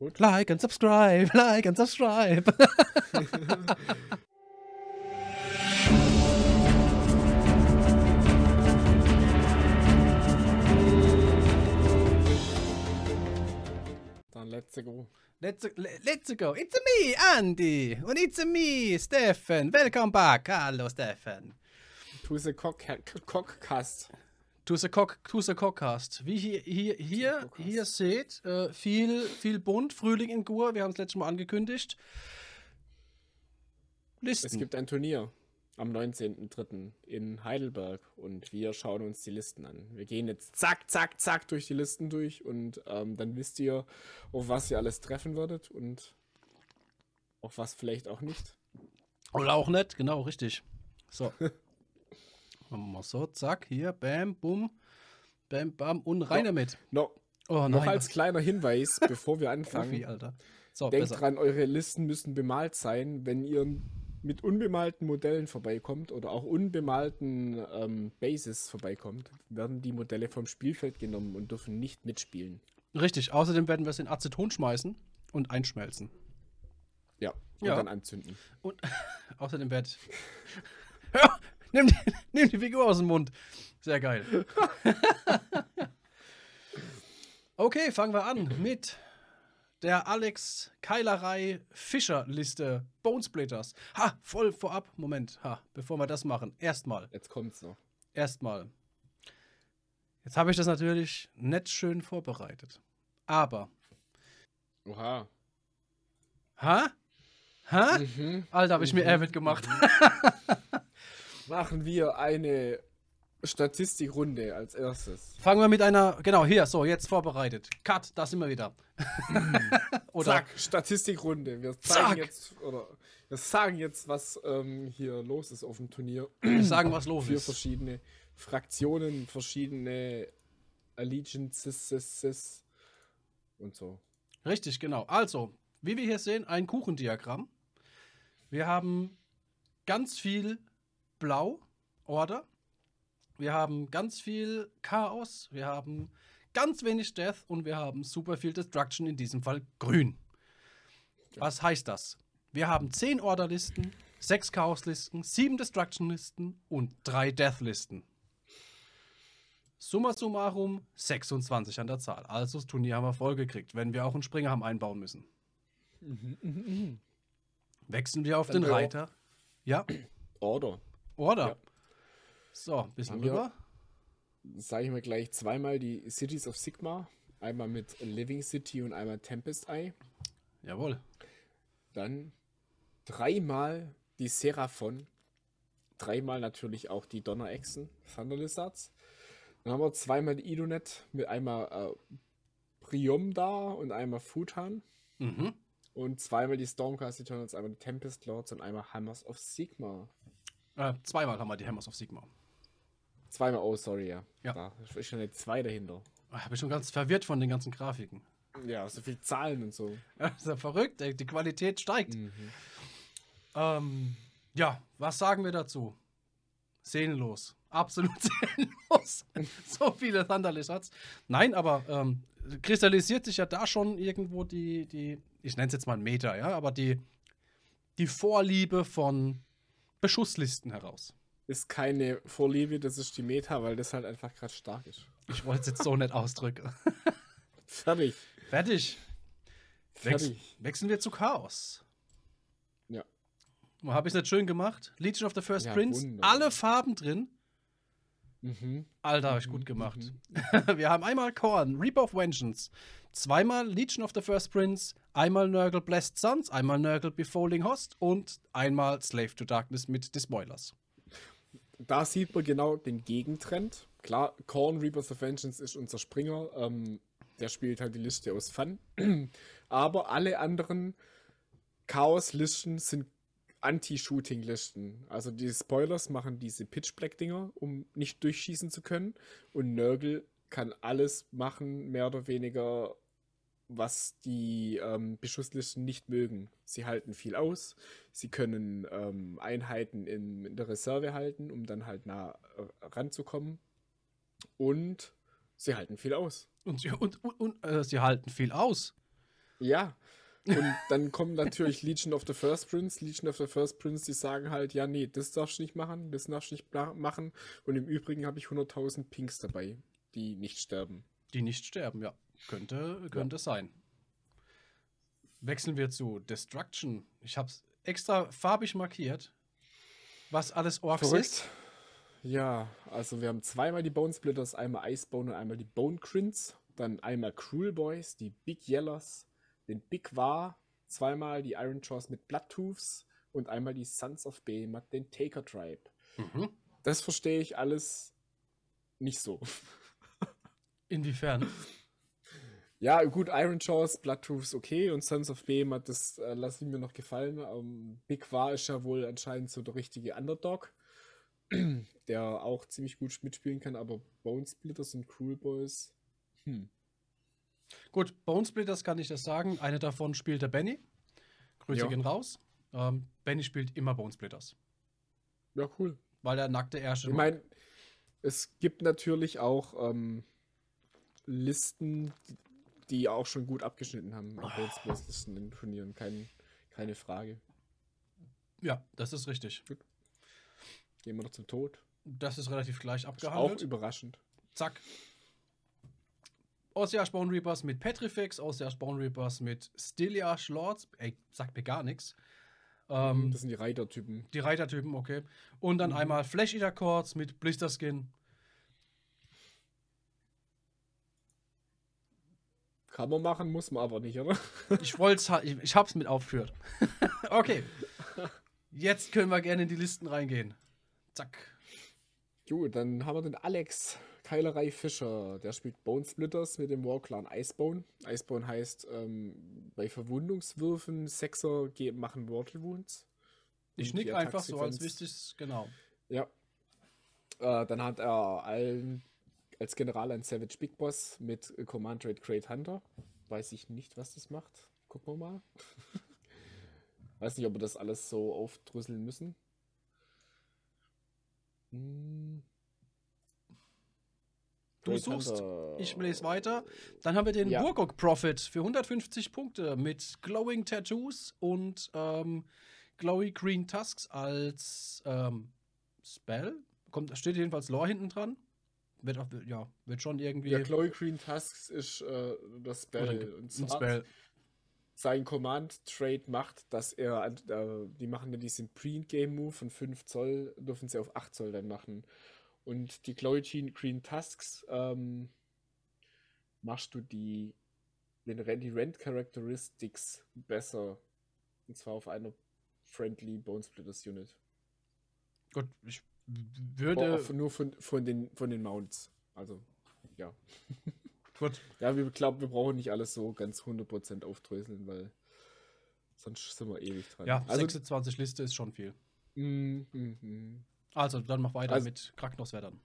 Gut. Like and subscribe, like and subscribe. Dann let's go. Let's, let's go. It's me, Andy. Und it's me, Stefan. Welcome back. Hallo, Stefan. To the cock Cockcast. To the, cock, to the Cockcast. Wie hier, hier, hier, hier seht, äh, viel, viel bunt, Frühling in Gur. Wir haben es letztes Mal angekündigt. Listen. Es gibt ein Turnier am 19.03. in Heidelberg und wir schauen uns die Listen an. Wir gehen jetzt zack, zack, zack durch die Listen durch und ähm, dann wisst ihr, auf was ihr alles treffen würdet und auf was vielleicht auch nicht. Oder auch nicht, genau, richtig. So. Machen wir mal so, zack, hier, bam, bum, bam, bam und rein So. damit. No, Oh noch nein, als kleiner Hinweis, bevor wir anfangen. Profi, Alter. So, Denkt besser. dran, eure Listen müssen bemalt sein. Wenn ihr mit unbemalten Modellen vorbeikommt oder auch unbemalten ähm, Bases vorbeikommt, werden die Modelle vom Spielfeld genommen und dürfen nicht mitspielen. Richtig, außerdem werden wir es in Aceton schmeißen und einschmelzen. Ja, und Ja. dann anzünden. Und außerdem wird. Hör! Nimm die, nimm die Figur aus dem Mund. Sehr geil. okay, fangen wir an mit der Alex Keilerei Fischer Liste Bonesplitters. Ha, voll vorab. Moment, ha, bevor wir das machen. Erstmal, Jetzt kommt's noch. erstmal. Jetzt habe ich das natürlich nicht schön vorbereitet. Aber, Oha. ha? Ha? Mhm. Alter, habe ich mir Mhm. Avid gemacht. Machen wir eine Statistikrunde als erstes. Fangen wir mit einer, genau, hier, so, jetzt vorbereitet. Cut, da sind wir wieder. Oder, Zack, Statistikrunde. Wir zeigen Zack. jetzt, oder wir sagen jetzt, was ähm, hier los ist auf dem Turnier. wir sagen, was los Vier ist. verschiedene Fraktionen, verschiedene Allegiances und so. Richtig, genau. Also, wie wir hier sehen, ein Kuchendiagramm. Wir haben ganz viel Blau, Order. Wir haben ganz viel Chaos. Wir haben ganz wenig Death und wir haben super viel Destruction, in diesem Fall grün. Was heißt das? Wir haben 10 Order-Listen, 6 Chaos-Listen, 7 Destruction-Listen und 3 Death-Listen. Summa summarum 26 an der Zahl. Also das Turnier haben wir vollgekriegt, wenn wir auch einen Springer haben einbauen müssen. Wechseln wir auf Dann den Reiter. Ja, Order. Order. Ja. So, ein bisschen rüber. Sage ich mal gleich zweimal die Cities of Sigma. Einmal mit Living City und einmal Tempest Eye. Jawohl. Dann dreimal die Seraphon. Dreimal natürlich auch die Donnerechsen, Thunder Lizards. Dann haben wir zweimal die Idonet mit einmal äh, Priomda und einmal Futan. Mhm. Und zweimal die Stormcast Eternals, einmal die Tempest Lords und einmal Hammers of Sigma. Äh, zweimal haben wir die Hammers of Sigma. Zweimal, oh sorry, ja. Ja. Da ist schon eine 2 dahinter. Ich bin schon ganz verwirrt von den ganzen Grafiken. Ja, so viel Zahlen und so. Das ist ja verrückt, ey. die Qualität steigt. Mhm. Ähm, ja, was sagen wir dazu? Seelenlos. Absolut seelenlos. so viele Thunder Lizards. Nein, aber ähm, kristallisiert sich ja da schon irgendwo die, die ich nenne es jetzt mal Meter, ja, aber die, die Vorliebe von Beschusslisten heraus. Ist keine Vorliebe, das ist die Meta, weil das halt einfach gerade stark ist. Ich wollte es jetzt so nicht ausdrücken. Fertig. Fertig. Wechs Fertig. wechseln wir zu Chaos. Ja. Habe ich es nicht schön gemacht? Legion of the First Ja, Prince, wunderbar. alle Farben drin. Mhm. Alter, habe ich gut gemacht. Wir haben einmal Korn, Reap of Vengeance, zweimal Legion of the First Prince, einmal Nurgle Blessed Sons, einmal Nurgle Befalling Host und einmal Slave to Darkness mit Despoilers. Da sieht man genau den Gegentrend. Klar, Korn Reapers of Vengeance ist unser Springer. Ähm, der spielt halt die Liste aus Fun. Aber alle anderen Chaos-Listen sind Anti-Shooting-Listen. Also die Spoilers machen diese Pitch-Black-Dinger, um nicht durchschießen zu können. Und Nurgle kann alles machen, mehr oder weniger, was die ähm, Beschusslisten nicht mögen. Sie halten viel aus, sie können ähm, Einheiten in, in der Reserve halten, um dann halt nah äh, ranzukommen. Und sie halten viel aus. Und sie, und, und, und, äh, sie halten viel aus. Ja. Und dann kommen natürlich Legion of the First Prince. Legion of the First Prince, die sagen halt, ja, nee, das darfst du nicht machen, das darfst du nicht machen. Und im Übrigen habe ich 100.000 Pinks dabei, die nicht sterben. Die nicht sterben, ja. Könnte, könnte ja. sein. Wechseln wir zu Destruction. Ich habe es extra farbig markiert, was alles Orks Verrückt. ist. Ja, also wir haben zweimal die Bone Splitters, einmal Icebone und einmal die Bone Crints. Dann einmal Cruel Boys, die Big Yellers, den Big War, zweimal die Iron Jaws mit Bloodtooths und einmal die Sons of Behemoth, den Taker Tribe. Mhm. Das verstehe ich alles nicht so. Inwiefern? Ja, gut, Iron Jaws, Bloodtooths okay und Sons of Behemoth, das äh, lasse ich mir noch gefallen. Ähm, Big War ist ja wohl anscheinend so der richtige Underdog, der auch ziemlich gut mitspielen kann, aber Bone Splitters und Cruel Boys, hm. Gut, Bonesplitters kann ich das sagen. Eine davon spielt der Benny. Grüße ja. gehen raus. Ähm, Benny spielt immer Bonesplitters. Ja, cool. Weil er nackte Ärsche Ich meine, es gibt natürlich auch ähm, Listen, die auch schon gut abgeschnitten haben. Oh. Bonesplitters-Listen in Turnieren. Kein, keine Frage. Ja, das ist richtig. Gut. Gehen wir noch zum Tod. Das ist relativ gleich abgehandelt. Auch überraschend. Zack, Ossia Spawn Reapers mit Petrifex, Ossia Spawn Reapers mit Stilia Lords. Ey, sagt mir gar nichts. Ähm, das sind die Reitertypen. Die Reitertypen, okay. Und dann mhm. einmal Flash Eater Chords mit Blister Skin. Kann man machen, muss man aber nicht, oder? ich wollte ich, ich hab's mit aufgeführt. okay. Jetzt können wir gerne in die Listen reingehen. Zack. Gut, dann haben wir den Alex. Keilerei Fischer, der spielt Bone Splitters mit dem Warclan Icebone. Icebone heißt, ähm, bei Verwundungswürfen Sechser machen Mortal Wounds. Ich nick einfach so, als wüsste ich genau. Ja. Äh, dann hat er allen, als General ein Savage Big Boss mit Command Raid Great Hunter. Weiß ich nicht, was das macht. Gucken wir mal. Weiß nicht, ob wir das alles so aufdrüsseln müssen. Hm. Du suchst, ich lese weiter. Dann haben wir den ja. Burgok Prophet für 150 Punkte mit Glowing Tattoos und ähm, Glowy Green Tusks als ähm, Spell. Kommt, steht jedenfalls Lore hinten dran. Wird, auch, ja, wird schon irgendwie. Ja, Glowy Green Tusks ist äh, das Spell. und zwar Spell. Sein Command-Trade macht, dass er, äh, die machen dann diesen Pre-Game-Move von 5 Zoll, dürfen sie auf 8 Zoll dann machen. Und die Glory Green Tusks ähm, machst du die, den, die Rent Characteristics besser. Und zwar auf einer Friendly Bone Splitters Unit. Gut, ich würde. Auf, nur von, von, den, von den Mounts. Also, ja. Gut. Ja, wir glauben, wir brauchen nicht alles so ganz 100% aufdröseln, weil sonst sind wir ewig dran. Ja, also, 26 Liste ist schon viel. Mm, mm, mm. Also, dann mach weiter also, mit Kraknos dann.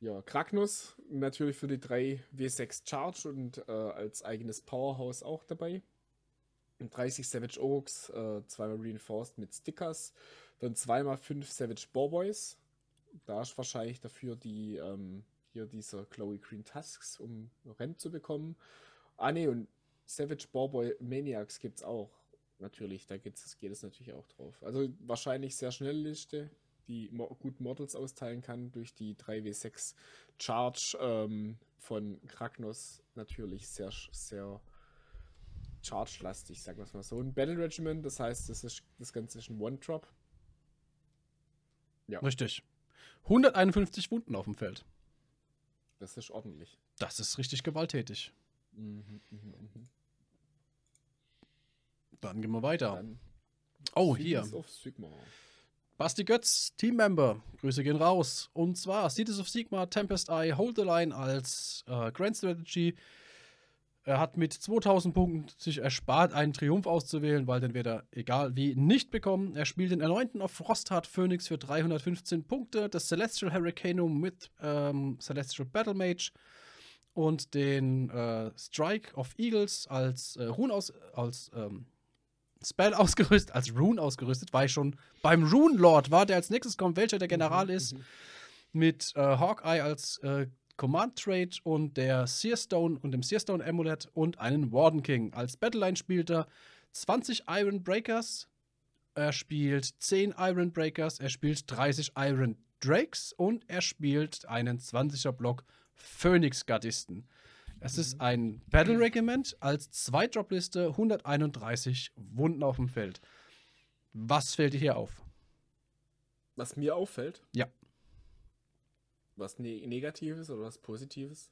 Ja, Kraknos natürlich für die 3 W6 Charge und äh, als eigenes Powerhouse auch dabei. 30 Savage Oaks, äh, zweimal Reinforced mit Stickers, dann zweimal 5 Savage Boarboys. Da ist wahrscheinlich dafür die ähm, hier dieser Chloe Green Tusks, um Rent zu bekommen. Ah ne, und Savage Boarboy Maniacs gibt es auch. Natürlich, da geht's, geht es natürlich auch drauf. Also wahrscheinlich sehr schnelle Liste, die gut Models austeilen kann durch die 3W6 Charge ähm, von Kragnos natürlich sehr, sehr charge-lastig, sagen wir es mal so. Ein Battle Regiment, das heißt, das, ist, das Ganze ist ein One-Drop. Ja. Richtig. 151 Wunden auf dem Feld. Das ist ordentlich. Das ist richtig gewalttätig. Mhm, mh, mh. Dann gehen wir weiter. Dann oh, hier. Basti Götz, Teammember, Grüße gehen raus. Und zwar Cities of Sigma, Tempest Eye, Hold the Line als äh, Grand Strategy. Er hat mit 2000 Punkten sich erspart, einen Triumph auszuwählen, weil den wird er, egal wie, nicht bekommen. Er spielt den erneuten auf Frostheart Phoenix für 315 Punkte, das Celestial Hurricanum mit ähm, Celestial Battle Mage und den äh, Strike of Eagles als äh, Rune aus, als ähm, Spell ausgerüstet, als Rune ausgerüstet, war ich schon beim Rune Lord war, der als nächstes kommt, welcher der General mhm, ist. Mhm. Mit äh, Hawkeye als äh, Command Trade und der Searstone und dem Searstone Amulet und einen Warden King. Als Battleline spielt er 20 Iron Breakers, er spielt 10 Iron Breakers, er spielt 30 Iron Drakes und er spielt einen 20er Block Phoenix Gardisten. Es ist ein Battle Regiment als Zweidropliste 131 Wunden auf dem Feld. Was fällt dir hier auf? Was mir auffällt? Ja. Was ne Negatives oder was Positives?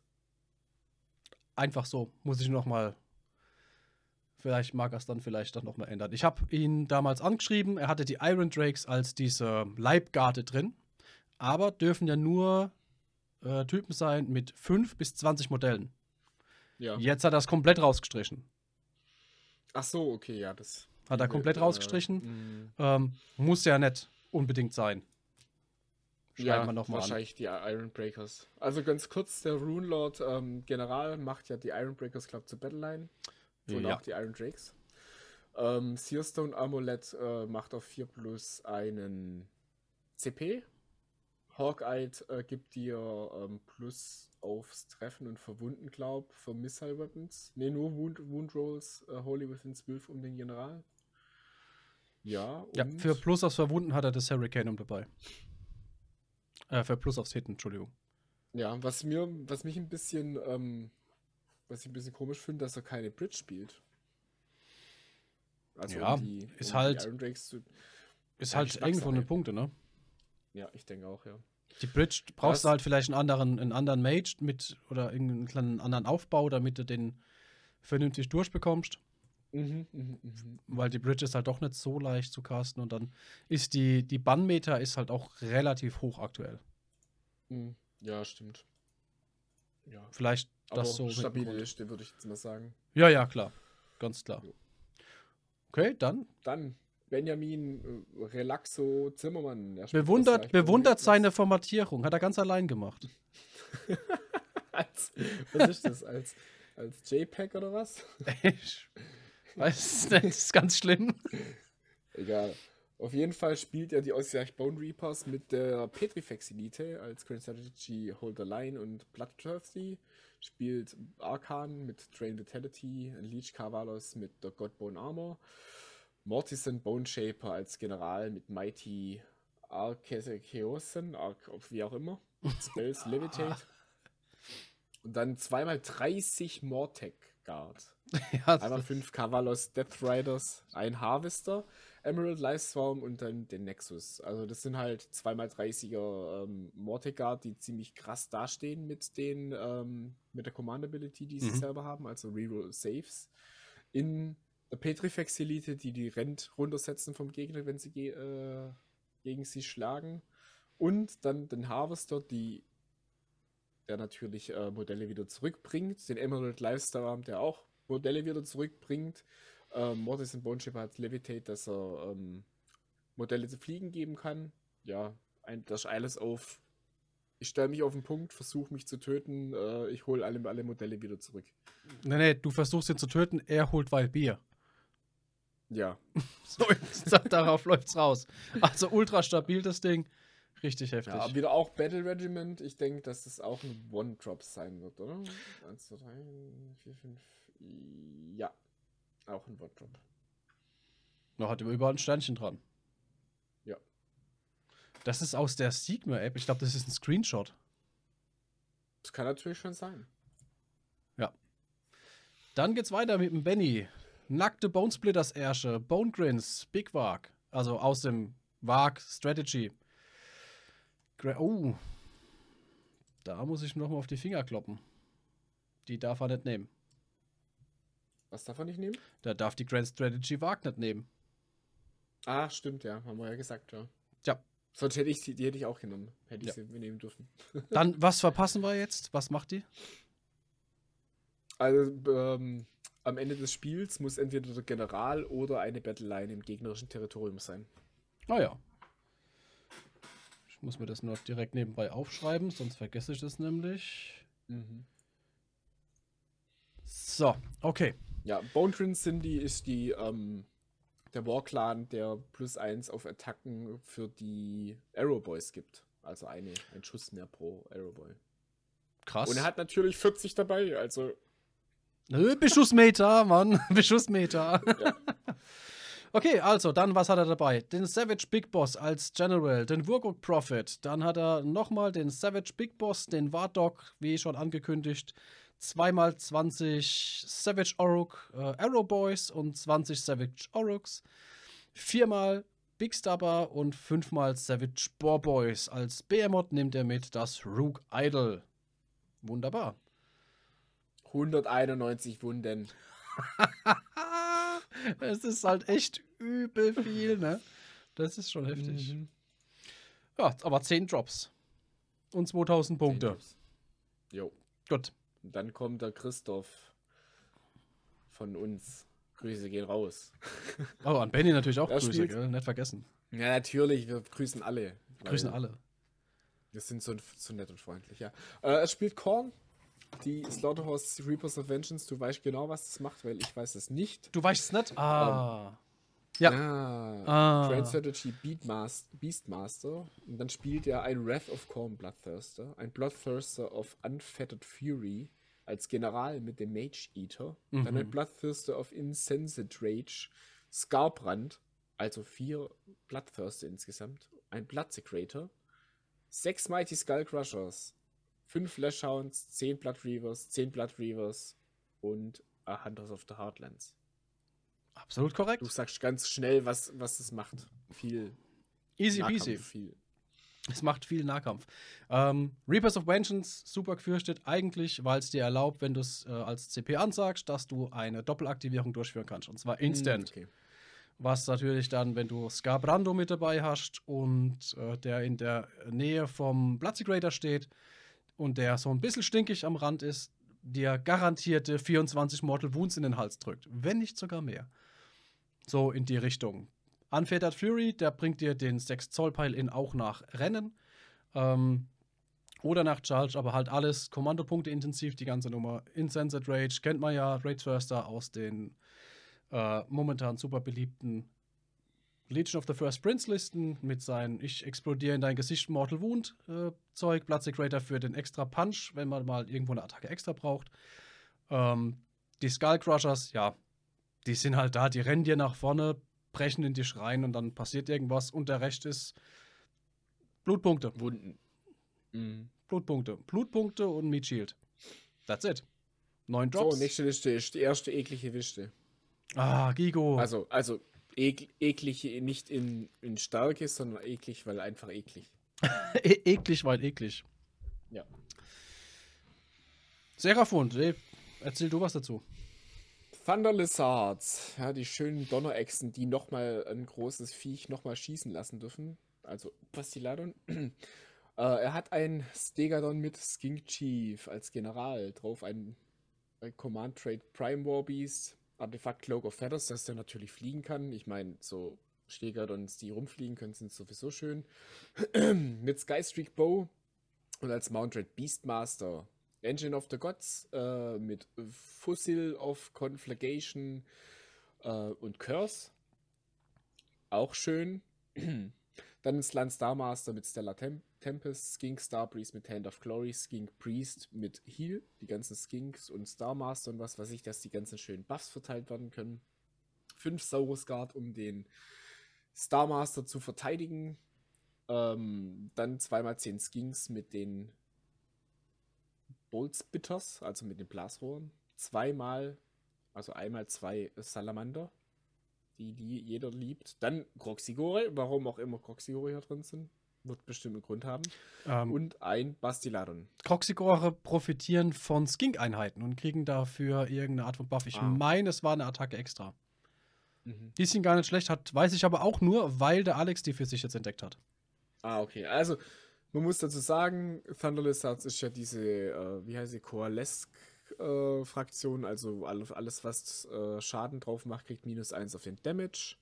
Einfach so, muss ich noch mal. Vielleicht mag er es dann vielleicht dann noch mal ändern. Ich habe ihn damals angeschrieben. Er hatte die Iron Drakes als diese Leibgarde drin, aber dürfen ja nur äh, Typen sein mit 5 bis 20 Modellen. Ja. Jetzt hat er es komplett rausgestrichen. Ach so, okay, ja, das. Hat er komplett äh, rausgestrichen. mh. Ähm, muss ja nicht unbedingt sein. Schreiben ja, wir noch mal an. wahrscheinlich die Iron Breakers. Also ganz kurz, der Rune Lord ähm, General macht ja die Iron Breakers, glaube zu Battleline. Und Ja. auch die Iron Drakes. Ähm, Searstone Amulet äh, macht auf 4 plus einen CP. Hawkeye äh, gibt dir ähm, Plus aufs Treffen und Verwunden, glaub, für Missile Weapons. Ne, nur Wound, Wound Rolls, äh, Holy Within 12 um den General. Ja, Ja, für Plus aufs Verwunden hat er das Hurricanum dabei. Äh, für Plus aufs Hitten, Entschuldigung. Ja, was mir, was mich ein bisschen, ähm, was ich ein bisschen komisch finde, dass er keine Bridge spielt. Also Ja, die, ist die halt- Iron Drakes zu, Ist halt eng von den Punkten, ne? Ja, ich denke auch, ja. Die Bridge brauchst Was? du halt vielleicht einen anderen, einen anderen Mage mit oder irgendeinen kleinen anderen Aufbau, damit du den vernünftig durchbekommst. Mhm, mhm, mhm. Weil die Bridge ist halt doch nicht so leicht zu casten und dann ist die, die Bannmeter ist halt auch relativ hoch aktuell. Mhm. Ja, stimmt. Ja, Vielleicht aber das so. Grund. Liste, würde ich jetzt mal sagen. Ja, ja, klar. Ganz klar. Okay, dann Dann Benjamin äh, Relaxo Zimmermann. Er bewundert, bewundert seine Formatierung. Hat er ganz allein gemacht. als, Was ist das? Als, als JPEG oder was? Ich weiß nicht, das ist ganz schlimm. Egal. Auf jeden Fall spielt er die Ausgleich Bone Reapers mit der Petrifex Elite als Current Strategy Holder Line und Bloodthirsty. Spielt Arkan mit Drain Vitality, Leech Carvalos mit der Godbone Armor, Mortison Bone Shaper als General mit Mighty Arkeosen, Ark, wie auch immer, Spells Levitate. Und dann zweimal 30 Mortec Guard. ja, Einmal fünf Cavalos Death Riders, ein Harvester, Emerald Liveswarm und dann den Nexus. Also das sind halt 2x30er ähm, Mortegard, die ziemlich krass dastehen mit den ähm, mit der Command Ability, die sie Mhm. selber haben, also Reroll Saves. In der Petrifex Elite, die die Rent runtersetzen vom Gegner, wenn sie ge äh, gegen sie schlagen. Und dann den Harvester, die der natürlich äh, Modelle wieder zurückbringt. Den Emerald Lifestyle, der auch Modelle wieder zurückbringt. Ähm, Mortis und Bone Shaper hat Levitate, dass er ähm, Modelle zu fliegen geben kann. Ja, ein, das ist alles auf. Ich stelle mich auf den Punkt, versuche mich zu töten, äh, ich hole alle, alle Modelle wieder zurück. nee, nee, du versuchst ihn zu töten, er holt Wild Bier. Ja, So, darauf läuft's raus. Also ultra stabil das Ding. Richtig heftig. ja wieder auch Battle Regiment. Ich denke, dass das auch ein One-Drop sein wird, oder? 1, 2, 3, 4, 5. Ja, auch ein One-Drop. Noch hat überall ein Sternchen dran. Ja. Das ist aus der Sigma-App. Ich glaube, das ist ein Screenshot. Das kann natürlich schon sein. Dann geht's weiter mit dem Benny. Nackte Bonesplitters Ärsche, Bone Grins, Big Wag. Also aus dem Wag Strategy. Gra oh. Da muss ich noch mal auf die Finger kloppen. Die darf er nicht nehmen. Was darf er nicht nehmen? Da darf die Grand Strategy Wag nicht nehmen. Ah, stimmt, ja. Haben wir ja gesagt, ja. Ja. Sonst hätte ich sie, die hätte ich auch genommen. Hätte ich Ja. sie nehmen dürfen. Dann, was verpassen wir jetzt? Was macht die? Also, ähm, am Ende des Spiels muss entweder der General oder eine Battleline im gegnerischen Territorium sein. Ah ja. Ich muss mir das nur direkt nebenbei aufschreiben, sonst vergesse ich das nämlich. So, okay. Ja, Bone Twins sind die, ist die, ähm, der War-Clan, der plus eins auf Attacken für die Arrow Boys gibt. Also eine, ein Schuss mehr pro Arrow Boy. Krass. Und er hat natürlich 40 dabei, also. Nö, Beschussmeter, Mann. Beschussmeter. Ja. Okay, also, dann, was hat er dabei? Den Savage Big Boss als General, den Wurgok Prophet, dann hat er nochmal den Savage Big Boss, den Wardog, wie schon angekündigt, zweimal 20 Savage Oruk äh, Arrow Boys und 20 Savage Oruks, viermal Big Stubber und fünfmal Savage Boar Boys. Als Behemoth nimmt er mit das Rook Idol. Wunderbar. 191 Wunden. Es ist halt echt übel viel, ne? Das ist schon heftig. Mhm. Ja, aber 10 Drops. Und 2000 Punkte. Jo. Gut. Und dann kommt der Christoph von uns. Grüße gehen raus. Oh, an Benny natürlich auch Grüße, spielt- gell? Nicht vergessen. Ja, natürlich, wir grüßen alle. Wir grüßen alle. Wir sind so, so nett und freundlich, ja. Äh, es spielt Korn, die Slaughterhouse Reapers of Vengeance. Du weißt genau, was das macht, weil ich weiß es nicht. Du weißt es nicht? Ah. Ja. Ah, Ah. Grand Strategy Beastmaster. Und dann spielt er ein Wrath of Corn Bloodthirster, ein Bloodthirster of Unfettered Fury als General mit dem Mage Eater. Dann ein Bloodthirster of Insensate Rage, Scarbrand, also vier Bloodthirster insgesamt, ein Bloodsecrator, sechs Mighty Skull Crushers, fünf Flashhounds, zehn Blood Reavers, zehn Blood Reavers und a Hunters of the Heartlands. Absolut korrekt. Du sagst ganz schnell, was, was es macht. Viel Easy Nahkampf, peasy. Viel. Es macht viel Nahkampf. Ähm, Reapers of Vengeance, super gefürchtet, eigentlich, weil es dir erlaubt, wenn du es äh, als CP ansagst, dass du eine Doppelaktivierung durchführen kannst. Und zwar instant. Okay. Was natürlich dann, wenn du Scarbrando mit dabei hast und äh, der in der Nähe vom Bloodsegrator steht und der so ein bisschen stinkig am Rand ist, dir garantierte 24 Mortal Wounds in den Hals drückt. Wenn nicht sogar mehr. So in die Richtung. Unfettered Fury, der bringt dir den 6 Zoll Pile in auch nach Rennen. Ähm, oder nach Charge, aber halt alles Kommandopunkte intensiv, die ganze Nummer. Insensate Rage kennt man ja, Rage Thirster aus den äh, momentan super beliebten Legion of the First Prince Listen mit seinen Ich explodiere in dein Gesicht Mortal Wound äh, Zeug, Bloodsegrator für den extra Punch, wenn man mal irgendwo eine Attacke extra braucht. Ähm, die Skull Crushers, ja, die sind halt da, die rennen dir nach vorne, brechen in dich rein und dann passiert irgendwas und der Rest ist Blutpunkte. Wunden. Mhm. Blutpunkte. Blutpunkte und Meat Shield. That's it. Neun So, Drops. nächste Liste ist die erste eklige Liste. ah, Gigo. Also, also ek, eklig nicht in, in Stärke, sondern eklig, weil einfach eklig. E eklig, weil eklig. Ja. Ey, erzähl du was dazu. Thunder Lizards, ja, die schönen Donnerechsen, die nochmal ein großes Viech nochmal schießen lassen dürfen. Also Bastiladon. äh, er hat ein Stegadon mit Skink Chief als General drauf, ein, ein Command Trade Prime War Beast, Artefakt Cloak of Feathers, dass der natürlich fliegen kann. Ich meine, so Stegadons, die rumfliegen können, sind sowieso schön. mit Skystreak Bow und als Mount Red Beastmaster Engine of the Gods äh, mit Fossil of Conflagration äh, und Curse. Auch schön. Dann Slan Starmaster mit Stellar Tem Tempest, Skink Starbreeze mit Hand of Glory, Skink Priest mit Heal, die ganzen Skinks und Starmaster und was weiß ich, dass die ganzen schönen Buffs verteilt werden können. Fünf Saurus Guard, um den Starmaster zu verteidigen. Ähm, dann zweimal zehn Skinks mit den Boltzbitters, also mit den Blasrohren. Zweimal, also einmal zwei Salamander, die, jeder liebt. Dann Croxigore, warum auch immer Croxigore hier drin sind. Wird bestimmt einen Grund haben. Ähm, Und ein Bastiladon. Croxigore profitieren von Skink-Einheiten und kriegen dafür irgendeine Art von Buff. Ich Ah. meine, es war eine Attacke extra. Mhm. Die sind gar nicht schlecht, hat, weiß ich aber auch nur, weil der Alex die für sich jetzt entdeckt hat. Ah, okay. Also, man muss dazu sagen, Thunder Lizards ist ja diese, äh, wie heißt sie, Coalesque-Fraktion. also alles, was äh, Schaden drauf macht, kriegt minus 1 auf den Damage.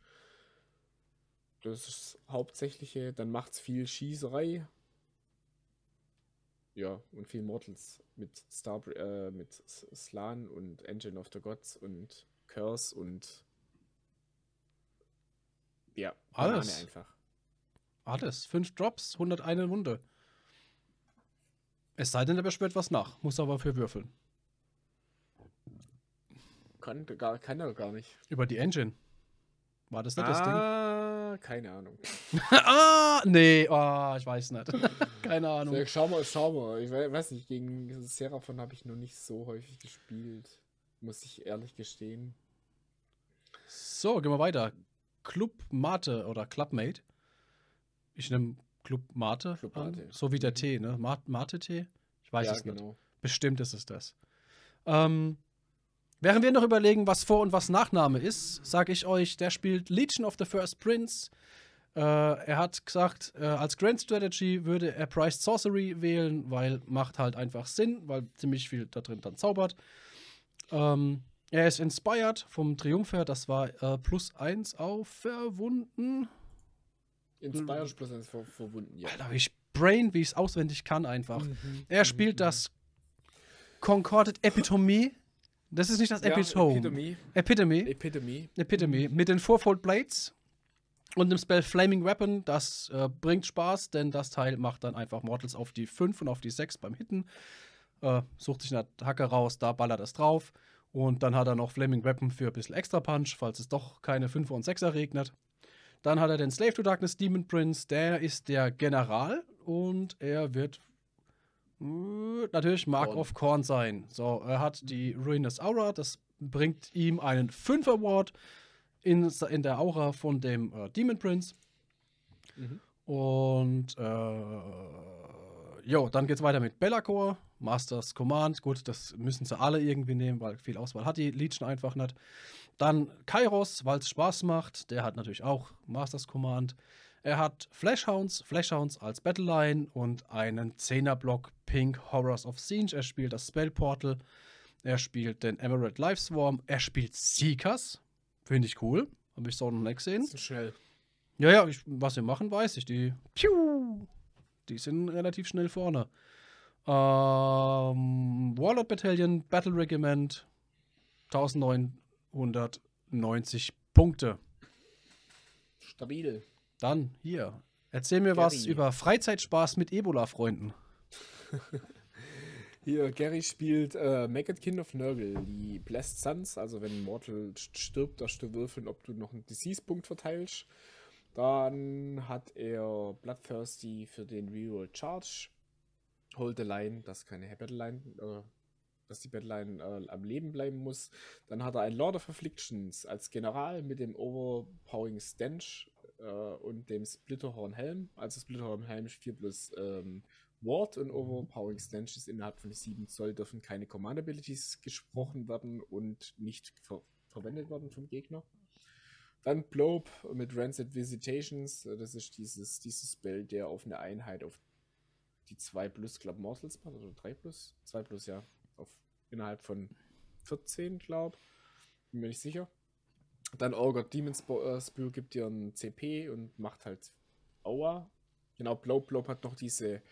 Das ist das Hauptsächliche. Dann macht es viel Schießerei. Ja, und viel Mortals mit Star äh, mit Slan und Engine of the Gods und Curse und ja, Banane Alles. einfach. Alles. Fünf Drops, 101 Runde. Es sei denn, er beschwört was nach, muss aber für würfeln. Kann, gar, kann er gar nicht. Über die Engine. War das nicht das Ding? Ah, keine Ahnung. ah, nee, oh, ich weiß nicht. Keine Ahnung. So, schau mal, schau mal. Ich we- weiß nicht, gegen Seraphon habe ich noch nicht so häufig gespielt. Muss ich ehrlich gestehen. So, gehen wir weiter. Club Mate oder Clubmate. Ich nehme Club Mate. Club Mate. So wie der Tee, ne? Ma- Mate-Tee? Ich weiß ja, es nicht. genau. Bestimmt ist es das. Ähm, während wir noch überlegen, was Vor- und was Nachname ist, sage ich euch, der spielt Legion of the First Prince. Äh, er hat gesagt, äh, als Grand Strategy würde er Priced Sorcery wählen, weil macht halt einfach Sinn, weil ziemlich viel da drin dann zaubert. Ähm, er ist inspired vom Triumpher, das war äh, plus eins auf Verwunden. Inspired plus eins ver verwunden, ja. Alter, ich brain, wie ich es auswendig kann, einfach. Er spielt das Concorded Epitome. Das ist nicht das Ja, Epitome. Epitome. Epitome. Epitome. Epitome. Mit den Fourfold Blades und dem Spell Flaming Weapon. Das äh, bringt Spaß, denn das Teil macht dann einfach Mortals auf die 5 und auf die 6 beim Hitten. Äh, sucht sich eine Hacke raus, da ballert es drauf. Und dann hat er noch Flaming Weapon für ein bisschen extra Punch, falls es doch keine 5er und 6er regnet. Dann hat er den Slave to Darkness Demon Prince, der ist der General und er wird natürlich Mark Korn. of Korn sein. So, er hat die Ruinous Aura, das bringt ihm einen 5 Award in, in der Aura von dem äh, Demon Prince. Mhm. Und äh, jo, dann geht's weiter mit Bellacore, Masters Command. Gut, das müssen sie alle irgendwie nehmen, weil viel Auswahl hat die Legion einfach nicht. Dann Kairos, weil es Spaß macht. Der hat natürlich auch Masters Command. Er hat Flashhounds, Flashhounds als Battleline und einen 10er-Block Pink Horrors of Siege. Er spielt das Spell Portal. Er spielt den Emerald Life Swarm. Er spielt Seekers. Finde ich cool. Habe ich so noch nicht gesehen. So schnell. Ja, ja, ich, was wir machen, weiß ich. Die, piu, die sind relativ schnell vorne. Ähm, Warlord Battalion, Battle Regiment, 1990 Punkte. Stabil. Dann hier. Erzähl mir was Gary. über Freizeitspaß mit Ebola-Freunden. Hier, Gary spielt äh, Maggot King of Nurgle, die Blessed Suns. Also, wenn Mortal st- stirbt, darfst du würfeln, ob du noch einen Disease-Punkt verteilst. Dann hat er Bloodthirsty für den Reroll Charge. Hold the Line, dass keine Battleline, äh, dass die Battleline äh, am Leben bleiben muss. Dann hat er ein Lord of Afflictions als General mit dem Overpowering Stench äh, und dem Splitterhorn Helm. Also Splitterhorn Helm ist 4 plus ähm, Ward und Overpowering Stench ist innerhalb von 7 Zoll dürfen keine Command Abilities gesprochen werden und nicht ver verwendet werden vom Gegner. Dann Blob mit Rancid Visitations. äh, Das ist dieses, dieses Spell, der auf eine Einheit auf die 2 plus, glaube Mortals macht, oder 3 plus? 2 plus, ja. Auf innerhalb von 14, glaube Bin mir nicht sicher. Dann Ogre Demon Spo äh, Spew gibt dir ein CP und macht halt Aua. Genau, Blob Blob hat noch diese,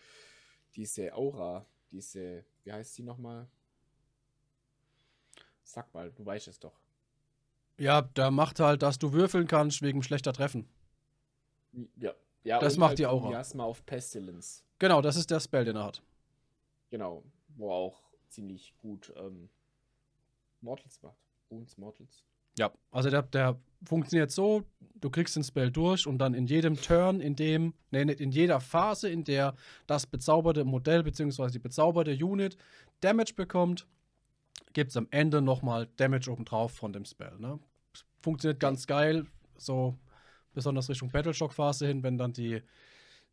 diese Aura, diese, wie heißt die nochmal? Sag mal, du weißt es doch. Ja, der macht halt, dass du würfeln kannst wegen schlechter Treffen. Ja. ja Das macht halt die Aura. Miasma auf Pestilence. Genau, das ist der Spell, den er hat. Genau, wo er auch ziemlich gut ähm, Mortals macht. Wounds Mortals. Ja, also der, der funktioniert so, du kriegst den Spell durch und dann in jedem Turn, in dem, nee, nicht in jeder Phase, in der das bezauberte Modell bzw. die bezauberte Unit Damage bekommt, gibt es am Ende nochmal Damage obendrauf von dem Spell. Ne? Funktioniert ganz geil, so besonders Richtung Battleshock-Phase hin, wenn dann die,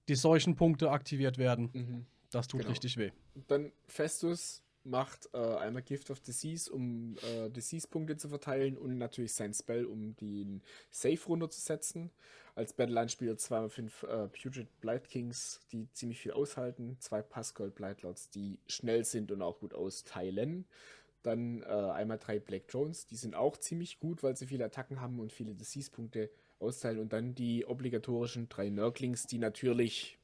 die Seuchenpunkte aktiviert werden. Mhm. Das tut Genau. richtig weh. Dann Festus macht äh, einmal Gift of Disease, um äh, Disease-Punkte zu verteilen und natürlich sein Spell, um den Safe runterzusetzen. Als Battleline spielt er 2x5 äh, Putrid Blight Kings, die ziemlich viel aushalten. Zwei Pascal Blightlords, die schnell sind und auch gut austeilen. Dann äh, einmal drei Black Drones, die sind auch ziemlich gut, weil sie viele Attacken haben und viele Disease-Punkte austeilen. Und dann die obligatorischen drei Nurglings, die natürlich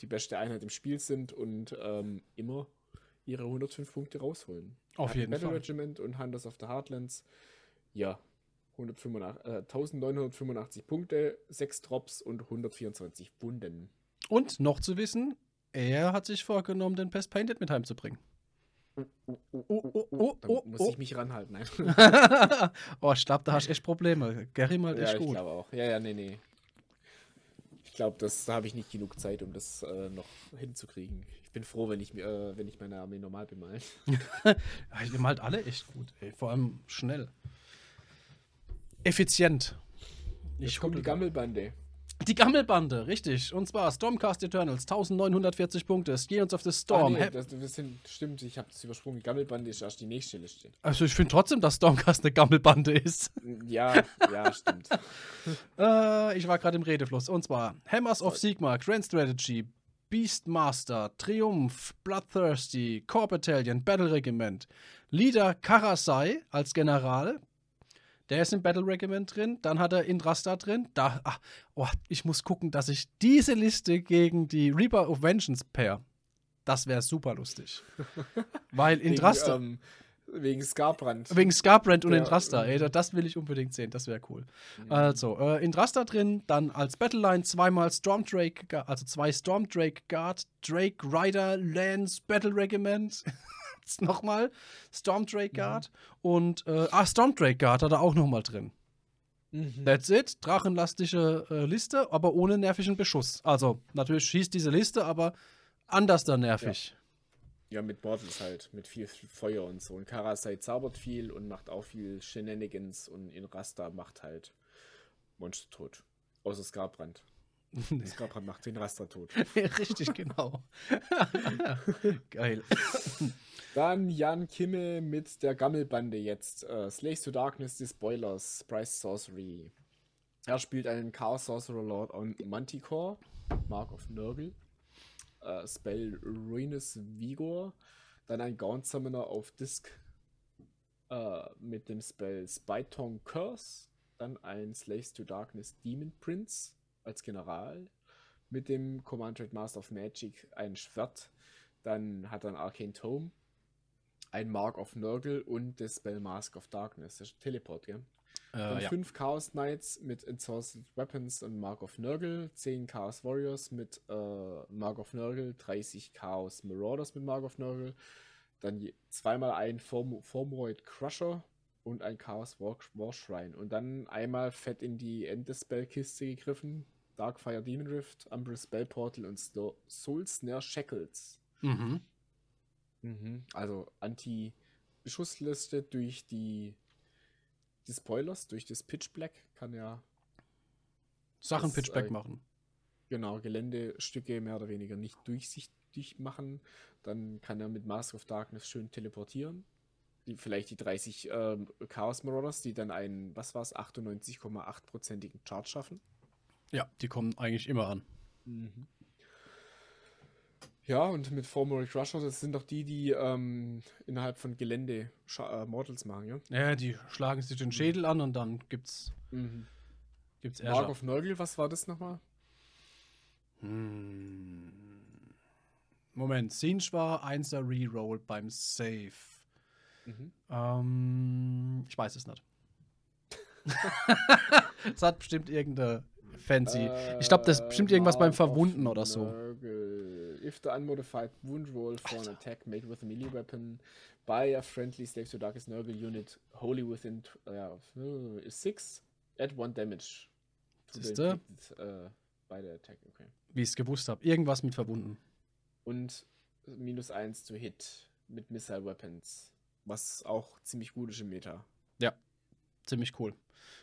die beste Einheit im Spiel sind und ähm, immer ihre 105 Punkte rausholen. Auf Hat jeden Battle Fall. Regiment und Hunters of the Heartlands. Ja, 185, äh, 1985 Punkte, 6 Drops und 124 Wunden. Und noch zu wissen, er hat sich vorgenommen, den Pest Painted mit heimzubringen. Oh, oh, oh, oh, muss oh. ich mich ranhalten. Oh, ich glaube, da hast du echt Probleme. Gary malt ja, echt ich gut. glaube auch. Ja, ja, nee, nee. Ich glaube, das da habe ich nicht genug Zeit, um das äh, noch hinzukriegen. Ich bin froh, wenn ich, mir, äh, wenn ich meine Armee normal bemale. Ja, ihr malt alle echt gut, ey. Vor allem schnell. Effizient. Ich komme die. Gammelbande. Die Gammelbande, richtig. Und zwar Stormcast Eternals, 1940 Punkte. Geons of the Ah, Storm. nee, Hä? das, das sind, stimmt, ich habe das übersprungen. Die Gammelbande ist erst die nächste Liste. also ich finde trotzdem, dass Stormcast eine Gammelbande ist. Ja, ja, stimmt. Äh, ich war gerade im Redefluss. Und zwar Hammers of Sigma, Grand Strategy, Beastmaster, Triumph, Bloodthirsty, Core Battalion, Battle Regiment, Leader Karasai als General. Der ist im Battle Regiment drin. Dann hat er Indrasta drin. Da, ach, oh, ich muss gucken, dass ich diese Liste gegen die Reaper of Vengeance pair. Das wäre super lustig. Weil Indrasta. Wegen, ähm, wegen Skarbrand. Wegen Scarbrand und Ja, Indrasta, mhm. ey, da- das will ich unbedingt sehen, das wäre cool. Also, äh, Indrasta drin, dann als Battleline zweimal Stormdrake, Gu- also zwei Stormdrake Guard, Drake Rider Lance Battle Regiment. Jetzt nochmal Stormdrake Guard und, äh, ah, Stormdrake Guard hat er auch nochmal drin. Mhm. That's it, drachenlastige äh, Liste, aber ohne nervigen Beschuss. Also, natürlich schießt diese Liste, aber anders da nervig. Ja, mit Mortals halt, mit viel Feuer und so. Und Karasai zaubert viel und macht auch viel Shenanigans und Inrasta macht halt Monster tot. Außer Skarbrand. Skarbrand macht den Rasta tot. Richtig, genau. Geil. Dann Jan Kimmel mit der Gammelbande jetzt. Äh, Slaves to Darkness, die Spoilers, Price Sorcery. Er spielt einen Chaos Sorcerer Lord on Manticore, Mark of Nurgle. Äh, Spell Ruinous Vigor. Dann ein Gaunt Summoner auf Disc äh, mit dem Spell Spytong Curse. Dann ein Slaves to Darkness Demon Prince als General. Mit dem Command Master of Magic ein Schwert. Dann hat er ein Arcane Tome ein Mark of Nurgle und das Spell Mask of Darkness. Das ist Teleport, gell? Dann Äh, ja. fünf Chaos Knights mit Ensorced Weapons und Mark of Nurgle, 10 Chaos Warriors mit äh, Mark of Nurgle, 30 Chaos Marauders mit Mark of Nurgle, dann je, zweimal ein Form Formroid Crusher und ein Chaos War, War Shrine. Und dann einmal fett in die Endespell-Kiste gegriffen. Darkfire Demon Rift, Umbra Spell Portal und Soul Snare Shackles. Mhm. Mhm. Also Anti-Beschussliste durch die, die Spoilers, durch das Pitch Black kann ja Sachen Das, Pitchback äh, machen. genau Geländestücke mehr oder weniger nicht durchsichtig machen. Dann kann er mit Mask of Darkness schön teleportieren. Die, vielleicht die 30 ähm, Chaos Marauders, die dann einen, was war es, 98,8%igen Chart schaffen. Ja, die kommen eigentlich immer an. Ja, und mit Formoral Crusher, das sind doch die, die ähm, innerhalb von Gelände Scha äh, Mortals machen, ja? Ja, die schlagen sich den Schädel an und dann gibt's, gibt's Mark Ärger. of Nurgle, was war das nochmal? Hm. Moment, Sinch war 1er Reroll beim Save. Mhm. Ähm, ich weiß es nicht. Es hat bestimmt irgendeine fancy. ich glaube, das ist bestimmt irgendwas beim Äh, Mark of Verwunden oder so. If the unmodified wound roll for an attack made with a melee weapon by a friendly slave to darkest Nurgle unit wholly within ja, äh, six, add one damage. Siehste? äh, by the attack, okay. Wie ich es gewusst habe. Irgendwas mit verwunden. Und minus eins to hit mit Missile Weapons. Was auch ziemlich gut ist im Meta. Ziemlich cool.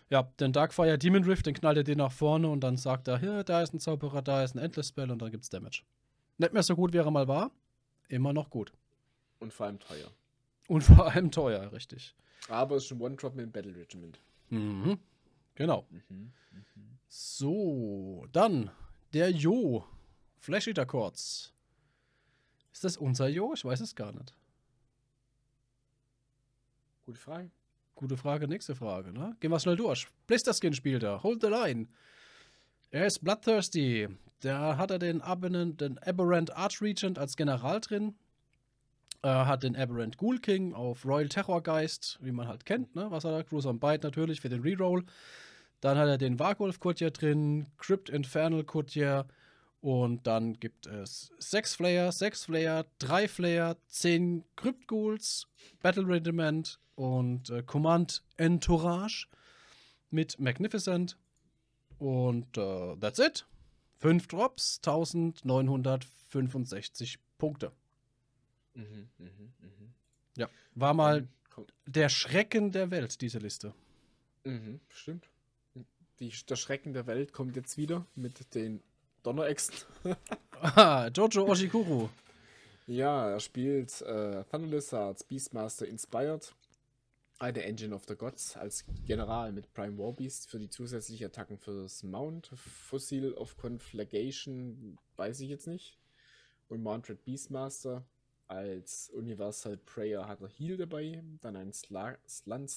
Ja, den Darkfire Demon Rift, den knallt er den nach vorne und dann sagt er, hier, da ist ein Zauberer, da ist ein Endless Spell und dann gibt's Damage. Nicht mehr so gut, wie er mal war. Immer noch gut. Und vor allem teuer. Und vor allem teuer, richtig. Aber es ist ein One-Drop mit dem Battle Regiment. Mhm. Genau. Mhm. So, dann der Jo. Flash Eater Chords. Ist das unser Jo? Ich weiß es gar nicht. Gute Frage. Gute Frage, nächste Frage, ne? Gehen wir schnell durch. Blisterskin spielt er. Hold the line. Er ist Bloodthirsty. Da hat er den, Aberrant, den Aberrant Archregent als General drin. Er hat den Aberrant Ghoul King auf Royal Terrorgeist, wie man halt kennt, ne? Was hat er? Cruiser on Bite natürlich für den Reroll. Dann hat er den Wargolf Courtier drin, Crypt Infernal Courtier Und dann gibt es sechs Flayer, sechs Flayer, drei Flayer, zehn Crypt-Ghouls, Battle Regiment und äh, Command Entourage mit Magnificent. Und äh, that's it. Fünf Drops, 1965 Punkte. Mhm, mhm, mhm. Ja, war mal kommt- der Schrecken der Welt, diese Liste. Mhm, stimmt. Die, der Schrecken der Welt kommt jetzt wieder mit den Donneräxten. Ah, Jojo Oshikuru. Ja, er spielt äh, Thunder Lizards Beastmaster Inspired, eine Engine of the Gods als General mit Prime Warbeast für die zusätzlichen Attacken fürs Mount, Fossil of Conflagration, weiß ich jetzt nicht. Und Mounted Beastmaster als Universal Prayer hat er Heal dabei, dann ein Sla Slan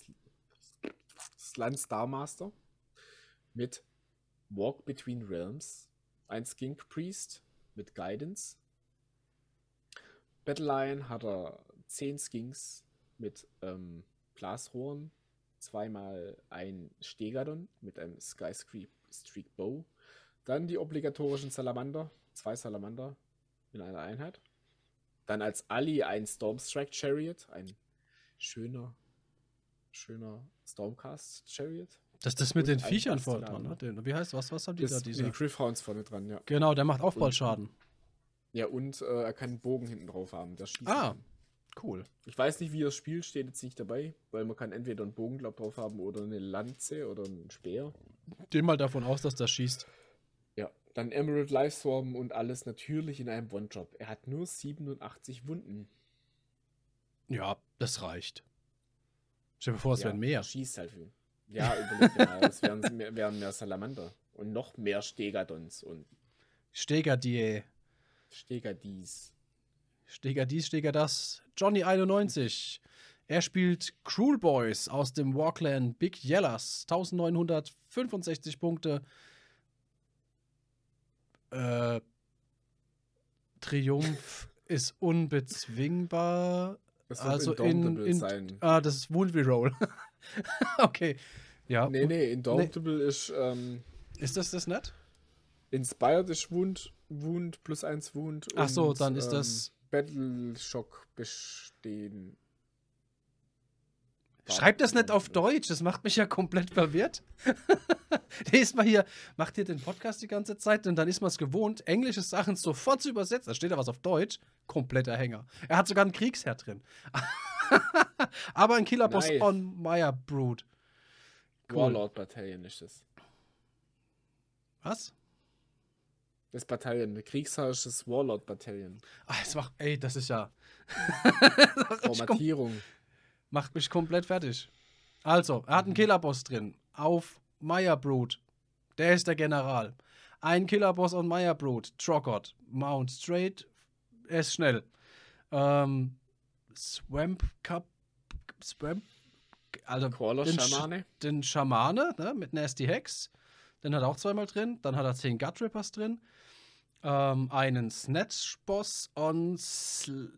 Star Master mit Walk Between Realms, ein Skink Priest mit Guidance, Battleline hat er 10 Skinks mit ähm, Glasrohren, zweimal ein Stegadon mit einem Sky Streak, Streak Bow, dann die obligatorischen Salamander, zwei Salamander in einer Einheit. Dann als Ali ein Stormstrike Chariot, ein schöner, schöner Stormcast Chariot. Das ist das mit Und den Viechern vorne dran. Ne? Den, wie heißt was? Was haben die Das da? Diese? die Griffhounds vorne dran, ja. Genau, der macht Aufballschaden. Ja, und äh, er kann einen Bogen hinten drauf haben, der schießt. Ah. kann. Cool. Ich weiß nicht, wie er spielt, steht jetzt nicht dabei, weil man kann entweder einen Bogen glaub, drauf haben oder eine Lanze oder einen Speer. Geh mal davon aus, dass der schießt. Ja, dann Emerald Lifeswarm und alles natürlich in einem One-Drop. Er hat nur 87 Wunden. Ja, das reicht. Stell dir vor, es ja, wären mehr. Schießt halt viel. Ja, überleg dir mal, es wären mehr, wären mehr Salamander. Und noch mehr Stegadons und Steger die. Steger dies, Steger das. Johnny 91. Er spielt Cruel Boys aus dem Warclan Big Yellas. 1965 Punkte. Äh, Triumph ist unbezwingbar. Das Also in, in sein. ah, das ist Wound Reroll. okay. Ja. Nee, nee, Indomitable ist ähm, Ist das das nicht? Inspired ist Wound, Wound plus 1 Wound. Ach so, und, dann ist ähm, das- Battle Shock bestehen. Schreibt das nicht auf Deutsch, das macht mich ja komplett verwirrt. Der ist mal hier, macht hier den Podcast die ganze Zeit und dann ist man es gewohnt, englische Sachen sofort zu übersetzen. Da steht da was auf Deutsch, kompletter Hänger. Er hat sogar einen Kriegsherr drin. Aber ein Killerboss Nice. on Meyer Brood. Cool. Warlord Bataillon ist das. Was? Das Bataillon, der Kriegsherr ist das Warlord Bataillon. Ah, das macht, ey, das ist ja. das Formatierung. macht mich komplett fertig. Also, er hat einen Killerboss drin auf Meyer Brood. Der ist der General. Ein Killerboss on Meyer Brood. Troggot. Mount Straight. Er ist schnell. Ähm, Swamp Cup. Swamp. Also, den, Sch- Schamane. den Schamane ne, mit Nasty Hex. Den hat er auch zweimal drin. Dann hat er 10 Gutrippers drin. Ähm, einen Snatch-Boss on. Sl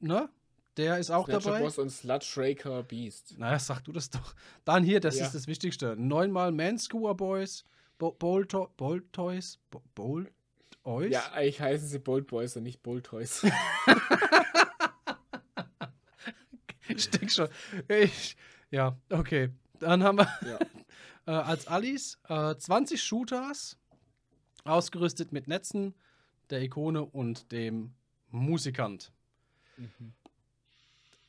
ne? Der ist auch Snatcher dabei. Boss und Slutshaker Beast. Naja, sag du das doch. Dann hier, das Ja. ist das Wichtigste. Neunmal Manskewer Boys, Bo Bolt Bolt Toys, Bo Bolt Toys. Ja, eigentlich heißen sie Bold Boys und nicht Bold Toys. ich denke schon. Ich, ja, okay. Dann haben wir ja. äh, als Allies äh, 20 Shooters, ausgerüstet mit Netzen, der Ikone und dem Musikant. Mhm.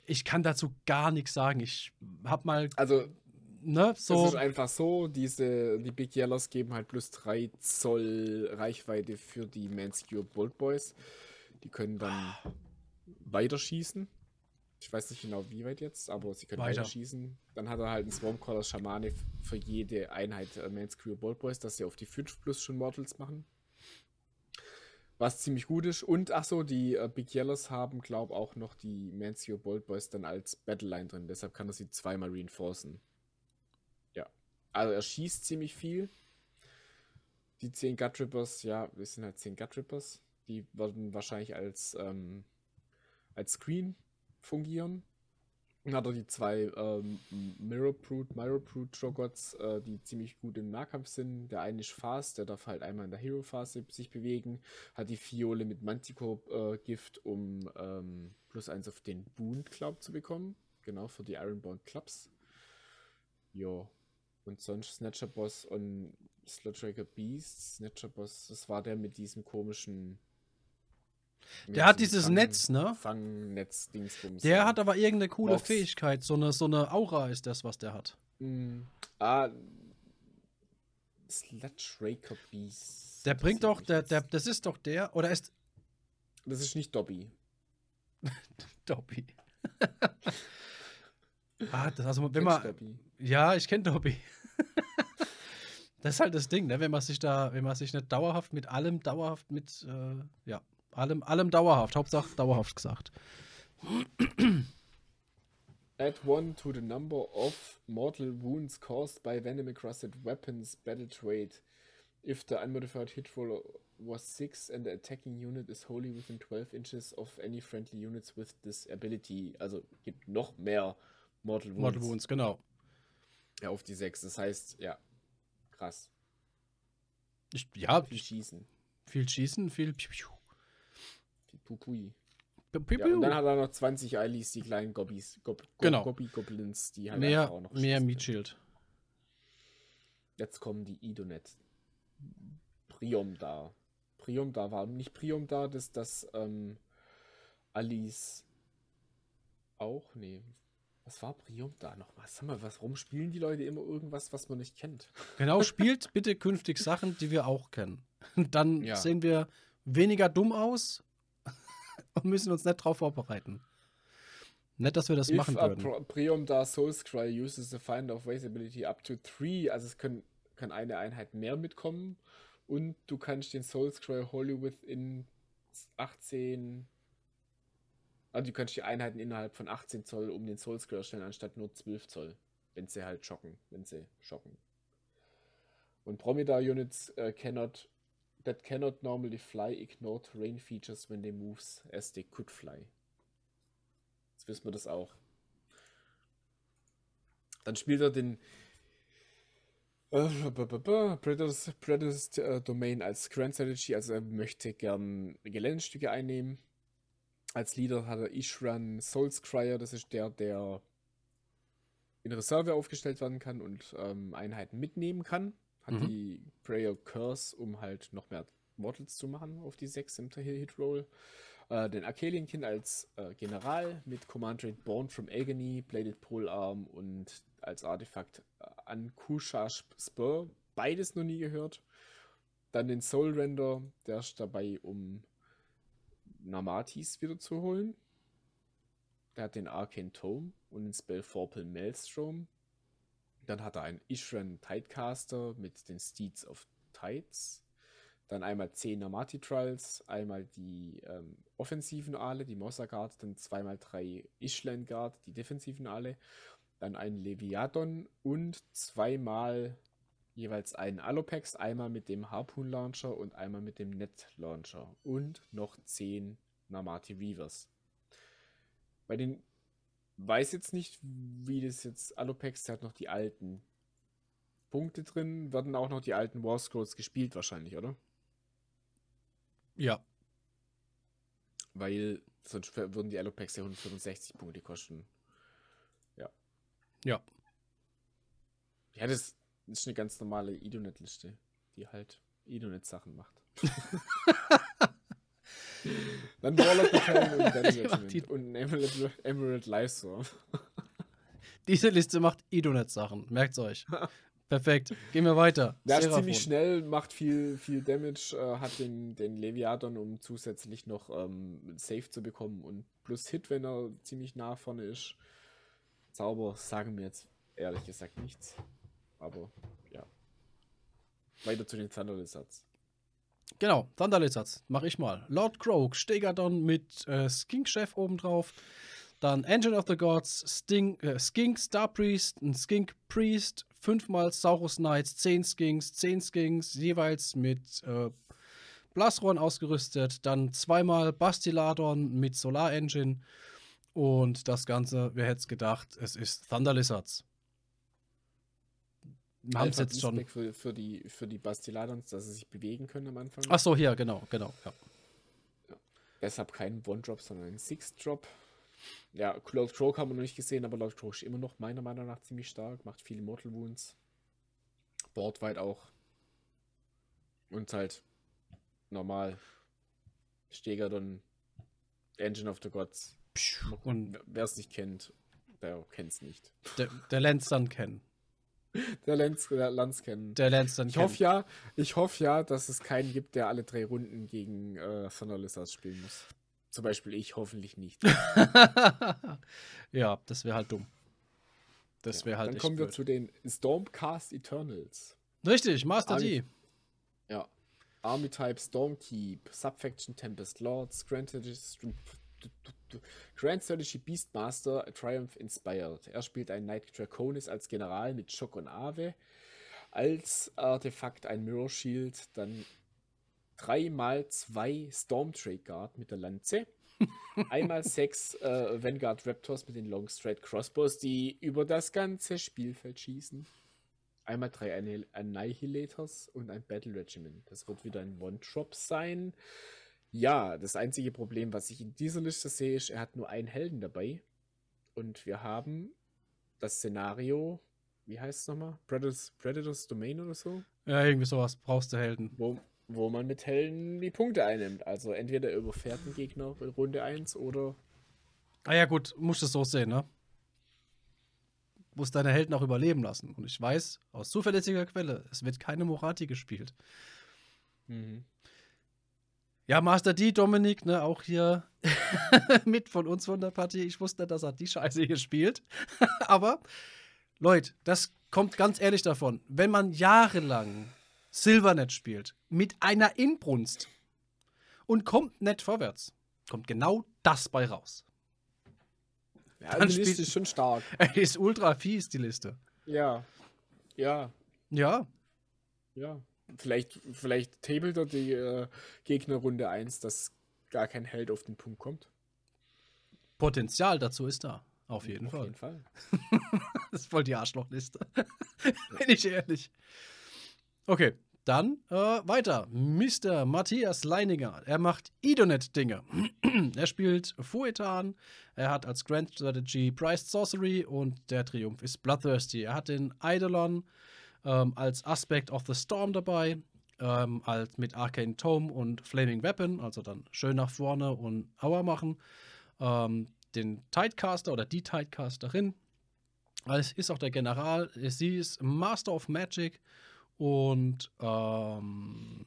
Ich kann dazu gar nichts sagen. Ich hab mal, Also, ne, es so. ist einfach so, diese, die Big Yellows geben halt plus 3 Zoll Reichweite für die Manscure Bold Boys. Die können dann weiterschießen. Ich weiß nicht genau, wie weit jetzt, aber sie können Weiter. schießen. Dann hat er halt einen Swarmcaller Schamane für jede Einheit äh, Manscure Bold Boys, dass sie auf die 5 plus schon Mortals machen. Was ziemlich gut ist. Und ach so, die äh, Big Yellows haben, glaube auch noch die Manscure Bold Boys dann als Battleline drin. Deshalb kann er sie zweimal reinforcen. Ja. Also er schießt ziemlich viel. Die 10 Gutrippers, ja, wir sind halt 10 Gutrippers. Die werden wahrscheinlich als, ähm, als Screen fungieren. Dann hat er die zwei ähm, Mirror Brute, Mirror Brute Jogots, äh, die ziemlich gut im Nahkampf sind. Der eine ist fast, der darf halt einmal in der Hero-Phase sich bewegen. Hat die Fiole mit Manticore-Gift, äh, um ähm, plus eins auf den Boon Club zu bekommen. Genau, für die Ironbound Clubs. Jo. Und sonst Snatcher Boss und Slottraker Beast. Snatcher Boss, das war der mit diesem komischen der hat dieses Fang, Netz, ne? Fangnetz Dingsbums. Der hat aber irgendeine coole Box. Fähigkeit, so eine, so eine Aura ist das, was der hat. Mm. Ah, Sledge Beast. Der bringt doch, der, der, das ist doch der, oder ist. Das ist nicht Dobby. Dobby. ah, das also, wenn man. Dobby? Ja, ich kenne Dobby. das ist halt das Ding, ne? Wenn man sich da, wenn man sich nicht dauerhaft mit allem dauerhaft mit, äh, ja, allem, allem dauerhaft. Hauptsache dauerhaft gesagt. Add one to the number of mortal wounds caused by venom encrusted weapons battle trait. If the unmodified hit roll was 6 and the attacking unit is wholly within 12 inches of any friendly units with this ability. Also gibt noch mehr Mortal Wounds. Mortal Wounds, genau. Ja, auf die 6. Das heißt, ja, krass. Ich, ja, viel schießen. Viel schießen, viel. Pupui. Ja, und dann hat er noch 20 Eilis, die kleinen Gobbies. Gob, Gob, genau. Gobby Goblins, die halt mehr, auch noch Mehr Meat Shield. Jetzt kommen die Idonet. Priom da. Priom da war nicht Priom da, dass das ähm, Alice auch? Nee. Was war Priom da nochmal? Sag mal, was, warum spielen die Leute immer irgendwas, was man nicht kennt? Genau, spielt bitte künftig Sachen, die wir auch kennen. Dann ja. sehen wir weniger dumm aus und müssen uns nicht darauf vorbereiten. Nicht, dass wir das If machen würden. Prium da Soulscry uses the Find of Ways Ability up to 3, also es können, kann eine Einheit mehr mitkommen und du kannst den Soulscry Holy within 18 also du kannst die Einheiten innerhalb von 18 Zoll um den Soulscry erstellen, anstatt nur 12 Zoll, wenn sie halt schocken, wenn sie schocken. Und Promida Units uh, cannot that cannot normally fly ignore terrain features when they moves as they could fly. Jetzt wissen wir das auch. Dann spielt er den äh, Predators, Predators äh, Domain als Grand Strategy, also er möchte gern Geländestücke einnehmen. Als Leader hat er Ishran Soulscryer, das ist der, der in Reserve aufgestellt werden kann und ähm, Einheiten mitnehmen kann hat mhm. die Prayer Curse, um halt noch mehr Mortals zu machen auf die 6 im Hit Roll. Äh, den Arcalian als äh, General mit Command Rate Born from Agony, Bladed Polearm und als Artefakt äh, an Kusha Spur. Beides noch nie gehört. Dann den Soul Render, der ist dabei, um Namatis wiederzuholen. Der hat den Arcane Tome und den Spell Forpal Maelstrom. Dann hat er einen Ishran Tidecaster mit den Steeds of Tides. Dann einmal 10 Namati Trials, einmal die ähm, offensiven Aale, die Mossa Guard, dann zweimal drei Ishland Guard, die defensiven Aale, dann ein Leviathan und zweimal jeweils einen Alopex, einmal mit dem Harpoon Launcher und einmal mit dem Net Launcher und noch 10 Namati Weavers. Bei den weiß jetzt nicht, wie das jetzt Alopex der hat noch die alten Punkte drin. Werden auch noch die alten War Scrolls gespielt, wahrscheinlich, oder? Ja. Weil sonst würden die Alopex ja 165 Punkte kosten. Ja. Ja. Ja, das ist eine ganz normale Idonet-Liste, die halt Idonet-Sachen macht. Dann Warlock Battalion und Regiment und Emerald, Emerald Livestorm. Diese Liste macht Idonet-Sachen, merkt's euch. Perfekt, gehen wir weiter. Der ist ziemlich schnell, macht viel, viel Damage, äh, hat den, den Leviathan, um zusätzlich noch ähm, Safe zu bekommen und plus Hit, wenn er ziemlich nah vorne ist. Zauber sagen mir jetzt ehrlich gesagt nichts. Aber ja. Weiter zu den Thunder Lizards. Genau, Thunderlizards, mach ich mal. Lord Croak, Stegadon mit äh, Skink-Chef obendrauf. Dann Engine of the Gods, Sting, äh, Skink Star Priest, ein Skink Priest, fünfmal Saurus Knights, zehn Skinks, zehn Skinks, jeweils mit äh, Blasrohren ausgerüstet. Dann zweimal Bastiladon mit Solar Engine Und das Ganze, wer hätte es gedacht, es ist Thunder Lizards. Wir haben es jetzt schon. Für, für, die, für die Bastiladons, dass sie sich bewegen können am Anfang. Ach so, hier, genau, genau. Ja. Ja. Deshalb kein One-Drop, sondern ein Six-Drop. Ja, Lord Croak haben wir noch nicht gesehen, aber Lord Croak ist immer noch meiner Meinung nach ziemlich stark, macht viele Mortal Wounds. Boardweit auch. Und halt normal. Steger Engine of the Gods. Und wer es nicht kennt, der kennt es nicht. Der, der Lenz dann kennen. Der Lenz, der Lanz kennen. Der Lenz dann ich hoffe ja, ich hoffe ja, dass es keinen gibt, der alle drei Runden gegen äh, Thunder Lizards spielen muss. Zum Beispiel ich, hoffentlich nicht. ja, das wäre halt dumm. Das wäre ja, halt Dann kommen wir blöd. zu den Stormcast Eternals. Richtig, Master Army, D. Ja. Army Type Stormkeep, Subfaction Tempest Lords, Grand Grand Strategy Beastmaster Triumph Inspired. Er spielt einen Knight Draconis als General mit Schock und Ave. Als Artefakt ein Mirror Shield, dann 3x2 Storm Trade Guard mit der Lanze. Einmal sechs äh, Vanguard Raptors mit den Long Straight Crossbows, die über das ganze Spielfeld schießen. Einmal drei Annihilators und ein Battle Regiment. Das wird wieder ein One-Drop sein. Ja, das einzige Problem, was ich in dieser Liste sehe, ist, er hat nur einen Helden dabei. Und wir haben das Szenario, wie heißt es nochmal? Predators, Predators Domain oder so? Ja, irgendwie sowas brauchst du Helden. Wo, wo man mit Helden die Punkte einnimmt. Also entweder überfährt ein Gegner in Runde 1 oder. Ah ja, gut, musst du es so sehen, ne? Muss deine Helden auch überleben lassen. Und ich weiß aus zuverlässiger Quelle, es wird keine Morati gespielt. Mhm. Ja, Master D, Dominik, ne, auch hier mit von uns von der Partie. Ich wusste, dass er die Scheiße hier spielt. Aber, Leute, das kommt ganz ehrlich davon. Wenn man jahrelang Silvernet spielt, mit einer Inbrunst und kommt nicht vorwärts, kommt genau das bei raus. Ja, Dann die Liste ist schon stark. ist ultra fies, die Liste. Ja. Ja. Ja. Ja. Vielleicht, vielleicht tabelt er die äh, Gegner Runde 1, dass gar kein Held auf den Punkt kommt. Potenzial dazu ist da. Auf jeden auf Fall. Jeden Fall. das ist voll die Arschlochliste. Bin ich ehrlich. Okay, dann äh, weiter. Mr. Matthias Leininger. Er macht Idonet-Dinge. er spielt Fuetan. Er hat als Grand Strategy Priced Sorcery und der Triumph ist Bloodthirsty. Er hat den Eidolon ähm, als Aspect of the Storm dabei, ähm, als mit Arcane Tome und Flaming Weapon, also dann schön nach vorne und Aua machen. Ähm, den Tidecaster oder die Tidecasterin. Es ist auch der General. Sie ist Master of Magic und ähm,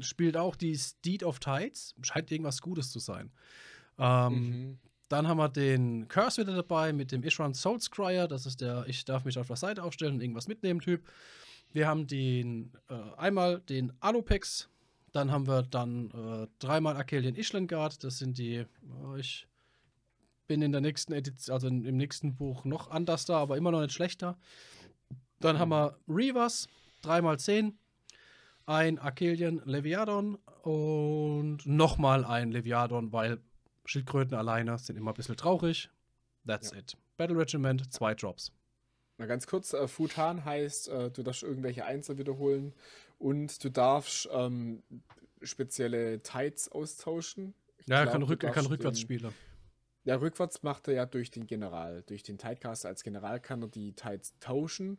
spielt auch die Steed of Tides. Scheint irgendwas Gutes zu sein. Ähm, mhm. Dann haben wir den Curse wieder dabei mit dem Ishran Soul Scryer. Das ist der, ich darf mich auf der Seite aufstellen und irgendwas mitnehmen Typ. Wir haben den, äh, einmal den Alupex. Dann haben wir dann äh, dreimal Akelian Ishlengard. Das sind die, oh, ich bin in der nächsten Edition, also im nächsten Buch noch anders da, aber immer noch nicht schlechter. Dann haben wir Reavers, 3x10. Ein Akelian Leviadon und nochmal ein Leviadon, weil Schildkröten alleine sind immer ein bisschen traurig. That's ja. it. Battle Regiment, zwei Drops. Na ganz kurz, äh, Futan heißt, äh, du darfst irgendwelche Einzel wiederholen und du darfst ähm, spezielle Tides austauschen. Ich ja, er kann, rück, kann rückwärts spielen. Ja, rückwärts macht er ja durch den General. Durch den Tidecaster als General kann er die Tides tauschen.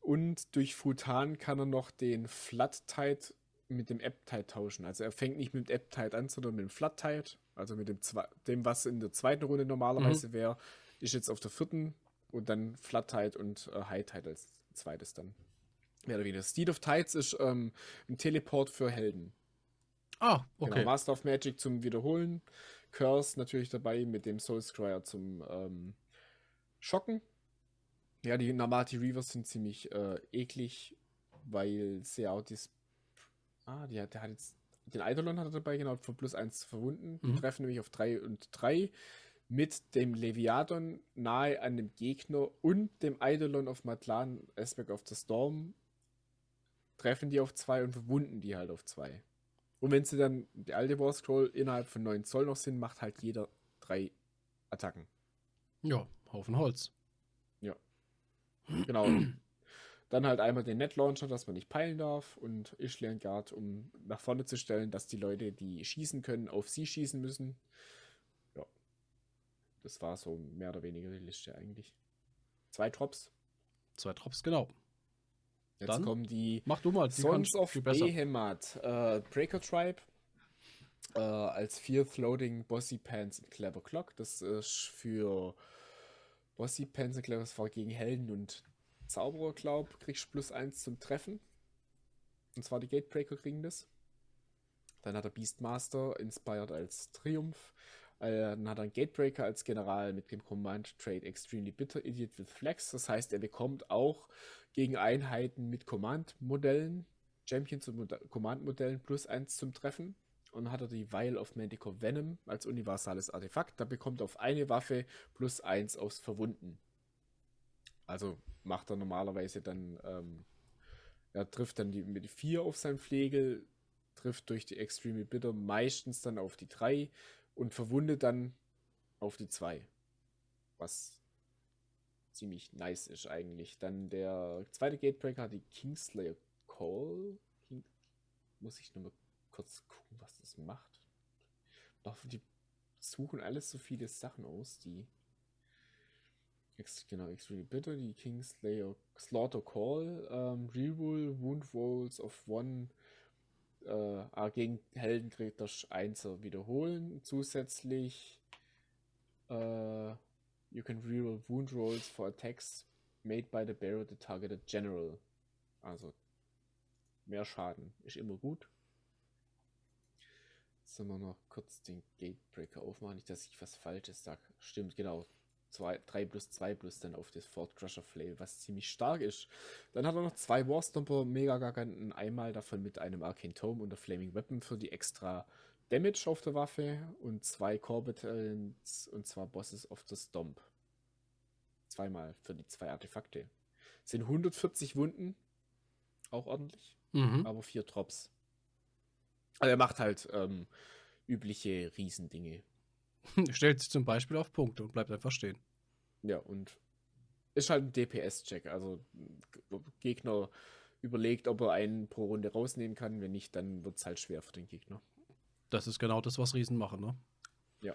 Und durch Futan kann er noch den Flat Tide mit dem App Tide tauschen. Also er fängt nicht mit dem App Tide an, sondern mit dem Flat Tide. Also mit dem, dem was in der zweiten Runde normalerweise mhm. wäre, ist jetzt auf der vierten und dann Flat Tide und äh, High Tide als zweites dann. Mehr oder weniger. Steed of Tides ist ähm, ein Teleport für Helden. Ah, okay. Genau, Master of Magic zum Wiederholen. Curse natürlich dabei mit dem Soul Scryer zum ähm, Schocken. Ja, die Namati Reavers sind ziemlich äh, eklig, weil sie auch das. Ah, die hat, der hat jetzt den Eidolon hat er dabei, genau, von plus 1 verwunden. Mhm. Die treffen nämlich auf 3 und 3 mit dem Leviathan nahe an dem Gegner und dem Eidolon auf Matlan, Aspect of the Storm, treffen die auf 2 und verwunden die halt auf 2. Und wenn sie dann die alte War Scroll innerhalb von 9 Zoll noch sind, macht halt jeder 3 Attacken. Ja, Haufen Holz. Genau. Dann halt einmal den Net Launcher, dass man nicht peilen darf und Ishlian Guard, um nach vorne zu stellen, dass die Leute, die schießen können, auf sie schießen müssen. Ja. Das war so mehr oder weniger die Liste eigentlich. Zwei Drops. Zwei Drops, genau. Jetzt Dann kommen die Mach du mal. die Sons of. Behemoth. Äh, Breaker Tribe. Äh, als Fourth Loading Bossy Pants und Clever Clock. Das ist für Bossy Pants und Clever, das war gegen Helden und Zauberer, glaub, kriegst du plus eins zum Treffen. Und zwar die Gatebreaker kriegen das. Dann hat er Beastmaster inspired als Triumph. Äh, dann hat er einen Gatebreaker als General mit dem Command Trade Extremely Bitter Idiot with Flex. Das heißt, er bekommt auch gegen Einheiten mit Command-Modellen, Champions und Mod Command-Modellen plus eins zum Treffen. Und dann hat er die Vial of Manticore Venom als universales Artefakt. Da bekommt er auf eine Waffe plus eins aufs Verwunden. Also macht er normalerweise dann, ähm, er trifft dann die, mit die 4 auf sein Pflegel, trifft durch die Extremely Bitter meistens dann auf die 3 und verwundet dann auf die 2. Was ziemlich nice ist eigentlich. Dann der zweite Gatebreaker hat die Kingslayer Call. King Muss ich nur mal kurz gucken, was das macht. Doch, die suchen alles so viele Sachen aus, die. Ex genau, Extremely Bitter, die Kingslayer Slaughter Call, ähm, Reroll, Wound Rolls of One, äh, gegen Helden kriegt das Einser wiederholen. Zusätzlich, äh, you can reroll Wound Rolls for attacks made by the bearer the targeted general. Also, mehr Schaden ist immer gut. Sollen wir noch kurz den Gatebreaker aufmachen, nicht, dass ich was Falsches sage. Stimmt, genau. 3 plus 2 plus dann auf das Fort Crusher Flail, was ziemlich stark ist. Dann hat er noch zwei Warstomper Mega Garganten, einmal davon mit einem Arcane Tome und der Flaming Weapon für die extra Damage auf der Waffe und zwei Core Battalions und zwar Bosses of the Stomp. Zweimal für die zwei Artefakte. Sind 140 Wunden, auch ordentlich, Mhm. aber vier Drops. Also er macht halt ähm, übliche Riesendinge. Stellt sich zum Beispiel auf Punkte und bleibt einfach stehen. Ja, und ist halt ein DPS-Check. Also Gegner überlegt, ob er einen pro Runde rausnehmen kann. Wenn nicht, dann wird es halt schwer für den Gegner. Das ist genau das, was Riesen machen, ne? Ja.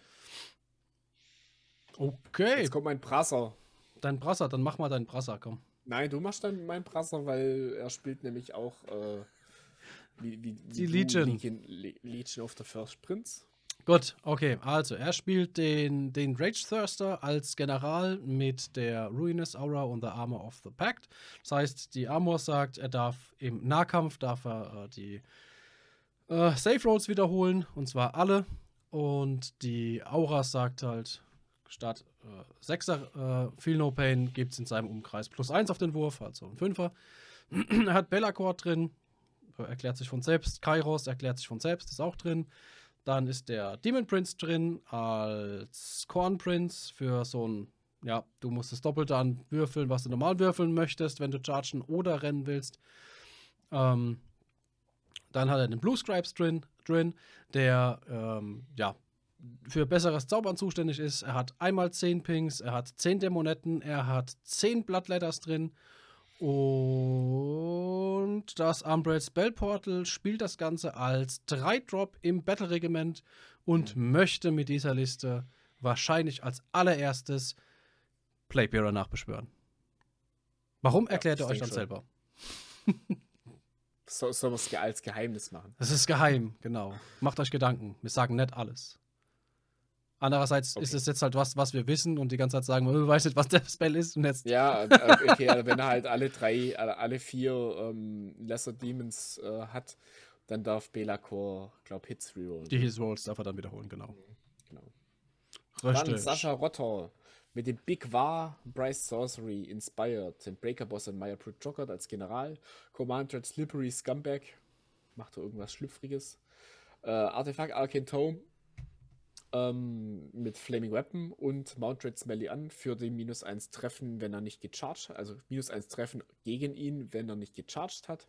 Okay, Jetzt kommt mein Brasser. dein Brasser, dann mach mal deinen Brasser, komm. Nein, du machst dann meinen Brasser, weil er spielt nämlich auch äh, wie, wie, wie Die Legion. Legion, Le- Legion of the First Prince. Gut, okay, also er spielt den, den Rage Thirster als General mit der Ruinous Aura und der Armor of the Pact. Das heißt, die Armor sagt, er darf im Nahkampf darf er äh, die äh, Safe Rolls wiederholen, und zwar alle. Und die Aura sagt halt, statt äh, 6er äh, Feel No Pain gibt es in seinem Umkreis plus 1 auf den Wurf, also ein 5er. er hat Bellacore drin, äh, erklärt sich von selbst. Kairos erklärt sich von selbst, ist auch drin. Dann ist der Demon Prince drin als Corn Prince für so ein, ja, du musst das Doppelte an würfeln, was du normal würfeln möchtest, wenn du chargen oder rennen willst. Ähm, dann hat er den Blue Scribes drin, drin der, ähm, ja, für besseres Zaubern zuständig ist. Er hat einmal 10 Pings, er hat 10 Dämonetten, er hat 10 Bloodletters drin. Und das Umbrella Spell Portal spielt das Ganze als 3-Drop im Battle Regiment und möchte mit dieser Liste wahrscheinlich als allererstes Playbearer nachbeschwören. Warum Ja, erklärt ich ihr euch dann schon. selber? So, sollen wir es als Geheimnis machen? Das ist geheim, genau. Macht euch Gedanken. Wir sagen nicht alles. Andererseits Okay. ist es jetzt halt was, was wir wissen und die ganze Zeit sagen, wir weiß nicht, was der Spell ist und jetzt. Ja, äh, okay, also wenn er halt alle drei, alle, vier ähm, Lesser Demons äh, hat, dann darf Belacor, glaub Hits rerollen. Die His Rolls darf er dann wiederholen, genau. Genau. Dann. Sascha Rotter mit dem Big War, Bryce Sorcery, Inspired, den Breaker Boss und Maya Jockert als General, Commander Slippery Scumbag, macht er irgendwas Schlüpfriges, äh, Artefakt Arcane Tome ähm, mit Flaming Weapon und Mount Red Smelly an für den minus 1 Treffen, wenn er nicht gecharged hat, also minus 1 Treffen gegen ihn, wenn er nicht gecharged hat.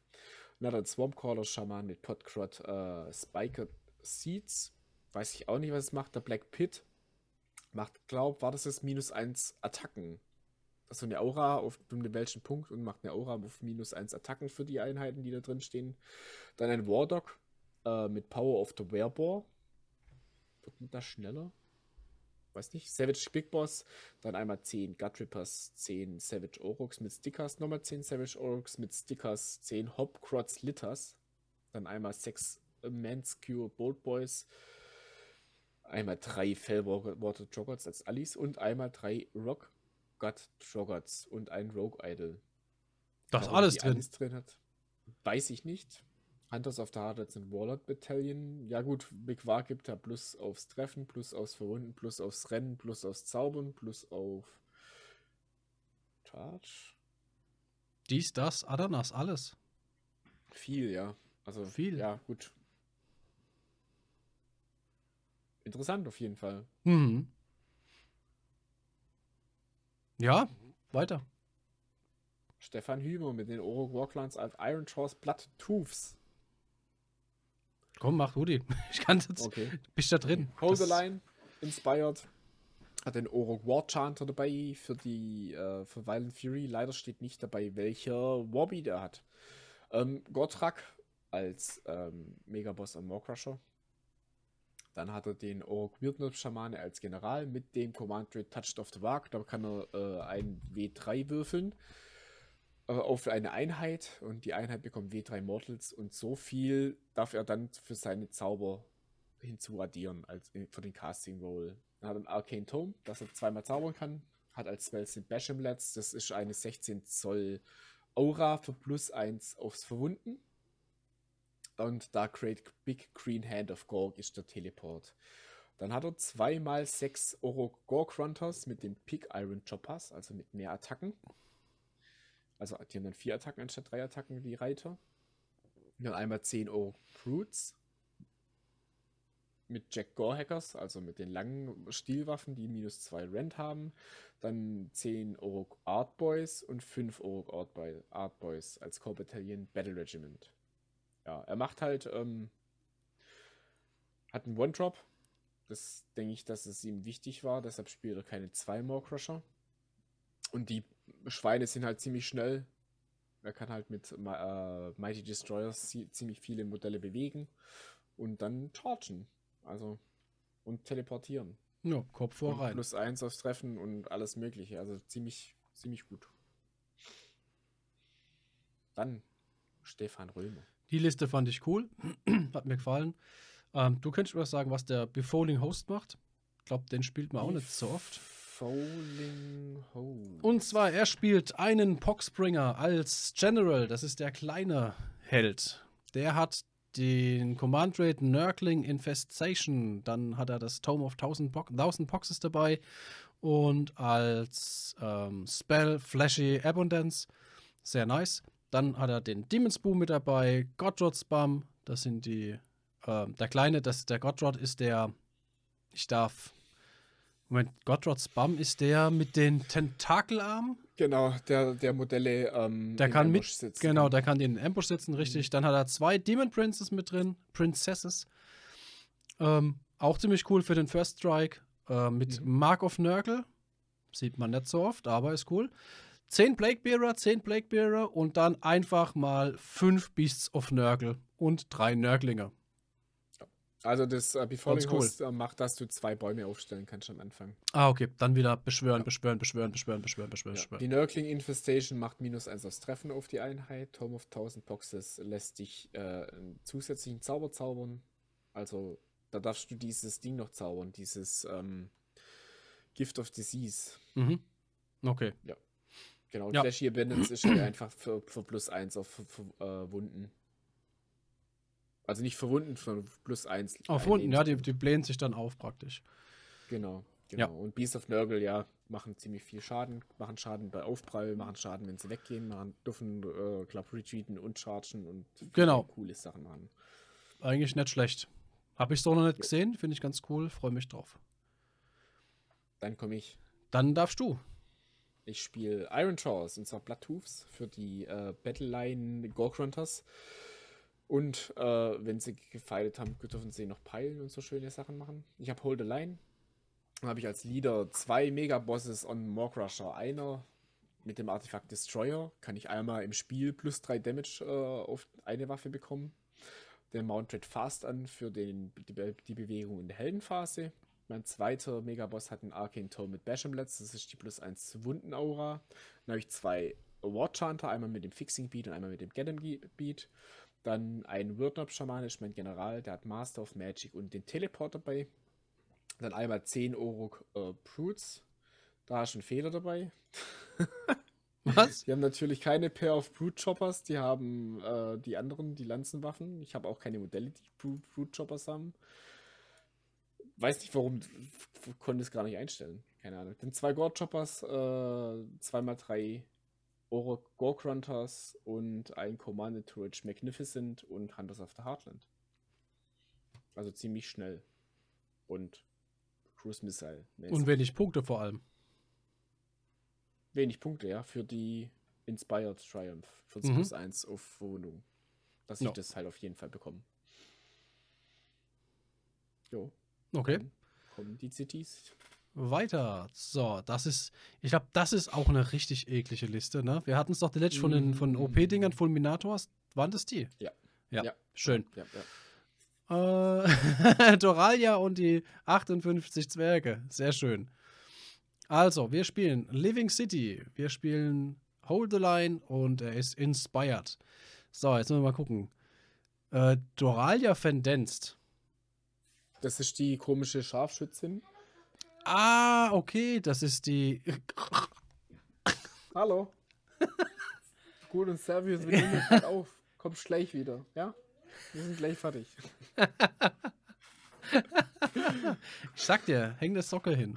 Und dann hat er Swampcaller Shaman mit Potcrot äh, Spiker Seeds, weiß ich auch nicht, was es macht, der Black Pit Macht, glaub, war das das minus 1 Attacken. Das ist so eine Aura auf einem welchen Punkt und macht eine Aura auf minus 1 Attacken für die Einheiten, die da drin stehen. Dann ein Wardog äh, mit Power of the Werebore. Wird das schneller? weiß nicht, Savage Big Boss, dann einmal 10 Gut Rippers, 10 Savage Oroks mit Stickers, nochmal 10 Savage Oroks mit Stickers, 10 Hopcrots Litters, dann einmal 6 Manscure Bold Boys, einmal 3 Fellwater Joggerts als Alice und einmal 3 Rock God Joggerts und ein Rogue Idol. Das alles drin. Alles drin hat, weiß ich nicht. Hunters of the Heart ein Warlord Battalion. Ja gut, Big War gibt da plus aufs Treffen, plus aufs Verwunden, plus aufs Rennen, plus aufs Zaubern, plus auf Charge. Dies, das, Adanas, alles. Viel, ja. Also viel. Ja, gut. Interessant auf jeden Fall. Mhm. Ja, weiter. Stefan Hümer mit den Oro Warclans als Iron Shores Blood Tooths. Komm, mach Rudi. Ich kann jetzt. Okay. Bist da drin. Hold the line, inspired. Hat den Orog War Chanter dabei für die äh, für Violent Fury. Leider steht nicht dabei, welcher Wobby der hat. Ähm, Gotrak als ähm, Megaboss und Moorcrusher. Dann hat er den Orog Weirdnut Schamane als General mit dem Command Touched of the Wag. Da kann er äh, ein W3 würfeln auf eine Einheit und die Einheit bekommt W3 Mortals und so viel darf er dann für seine Zauber hinzuaddieren als für den Casting Roll. Er hat einen Arcane Tome, dass er zweimal zaubern kann, hat als Spell sind Basham-Lets, das ist eine 16 Zoll Aura für plus 1 aufs Verwunden. Und da Great Big Green Hand of Gorg ist der Teleport. Dann hat er zweimal sechs Oro Gorg Runters mit dem Pig Iron Choppers, also mit mehr Attacken. Also die haben dann vier Attacken anstatt drei Attacken, die Reiter. Dann einmal 10 Euro Brutes. Mit Jack Gore Hackers, also mit den langen Stilwaffen, die minus 2 Rent haben. Dann 10 Euro Art Boys und 5 Euro Art Boys als Core Battalion Battle Regiment. Ja, er macht halt, ähm, hat einen One-Drop. Das denke ich, dass es ihm wichtig war, deshalb spielt er keine 2 More Crusher. Und die Schweine sind halt ziemlich schnell. Er kann halt mit äh, Mighty Destroyers ziemlich viele Modelle bewegen und dann chargen. Also und teleportieren. Ja, Kopf vor rein. Plus eins aufs Treffen und alles Mögliche. Also ziemlich, ziemlich gut. Dann Stefan Römer. Die Liste fand ich cool. Hat mir gefallen. Ähm, du könntest mir sagen, was der Befoling Host macht. Ich glaube, den spielt man auch nicht so oft. Fowling Hose. Und zwar, er spielt einen Poxbringer als General. Das ist der kleine Held. Der hat den Command Rate Nurgling Infestation. Dann hat er das Tome of 1000, po 1000 Poxes dabei. Und als ähm, Spell Flashy Abundance. Sehr nice. Dann hat er den Demon's Boom mit dabei. Godrod Spam. Das sind die. Äh, der kleine, das, der Godrod ist der. Ich darf Moment, Godrod's Bum ist der mit den Tentakelarmen? Genau, der, der Modelle ähm, der kann mit, sitzen. Genau, der kann in den Ambush sitzen, richtig. Mhm. Dann hat er zwei Demon Princes mit drin, Princesses. Ähm, auch ziemlich cool für den First Strike. Äh, mit mhm. Mark of Nurgle. Sieht man nicht so oft, aber ist cool. Zehn Plaguebearer, zehn Plaguebearer und dann einfach mal fünf Beasts of Nurgle und drei Nurglinge. Also das äh, Befalling cool. Host äh, macht, dass du zwei Bäume aufstellen kannst am Anfang. Ah, okay. Dann wieder beschwören, ja. beschwören, beschwören, beschwören, beschwören, beschwören, ja. Die Nurkling Infestation macht minus eins aufs Treffen auf die Einheit. Home of 1000 Boxes lässt dich äh, einen zusätzlichen Zauber zaubern. Also da darfst du dieses Ding noch zaubern, dieses ähm, Gift of Disease. Mhm. Okay. Ja. Genau. Ja. Flashy Abundance ist halt einfach für, für plus eins auf für, für, äh, Wunden. Also nicht verwunden, sondern plus eins. Auf verwunden, ja, die, die blähen sich dann auf praktisch. Genau, genau. Ja. Und Beast of Nurgle, ja, machen ziemlich viel Schaden, machen Schaden bei Aufprall, machen Schaden, wenn sie weggehen, machen, dürfen, äh, glaub, retreaten und chargen und genau. coole Sachen machen. Eigentlich nicht schlecht. Habe ich so noch nicht gesehen, finde ich ganz cool, freue mich drauf. Dann komme ich. Dann darfst du. Ich spiele Iron Jaws, und zwar Bloodhoofs für die äh, Battleline Gorgrunters. Und äh, wenn sie gefeilt haben, dürfen sie noch peilen und so schöne Sachen machen. Ich habe Hold the Line. Dann habe ich als Leader zwei Megabosses on Morcrusher. Einer mit dem Artefakt Destroyer kann ich einmal im Spiel plus drei Damage äh, auf eine Waffe bekommen. Der Mount tritt Fast an für den, die, die Bewegung in der Heldenphase. Mein zweiter Megaboss hat einen Arcane Tome mit Bashamlets, das ist die plus 1 Wunden-Aura. Dann habe ich zwei War Chanter, einmal mit dem Fixing Beat und einmal mit dem Get Beat. Dann ein Wildnob-Schamane ist mein General, der hat Master of Magic und den Teleport dabei. Dann einmal 10 Oruk äh, Brutes. Da ist ein Fehler dabei. Was? Die haben natürlich keine Pair of Brute Choppers, die haben äh, die anderen, die Lanzenwaffen. Ich habe auch keine Modelle, die Brute Choppers haben. Weiß nicht warum, konnte es gar nicht einstellen. Keine Ahnung. Dann zwei Gord Choppers, äh, 2x3 Gorkrunters und ein Commander Turret Magnificent und Hunters of the Heartland. Also ziemlich schnell. Und Cruise Missile. -mäßig. Und wenig Punkte vor allem. Wenig Punkte, ja, für die Inspired Triumph. 40 mhm. plus 1 auf Wohnung. Dass no. ich das halt auf jeden Fall bekomme. Jo. Okay. Dann kommen die Cities. Weiter. So, das ist, ich glaube, das ist auch eine richtig eklige Liste, ne? Wir hatten es doch die letzte von den, von OP-Dingern, Fulminators. Waren das die? Ja. Ja. Ja. Schön. Ja, ja. Äh, Doralia und die 58 Zwerge. Sehr schön. Also, wir spielen Living City. Wir spielen Hold the Line und er ist inspired. So, jetzt müssen wir mal gucken. Äh, Doralia Fendenzt. Das ist die komische Scharfschützin. Ah, okay, das ist die. Hallo. Gut und Servius, wir nehmen jetzt halt auf. Kommst gleich wieder, ja? Wir sind gleich fertig. Ich sag dir, häng das Socke hin.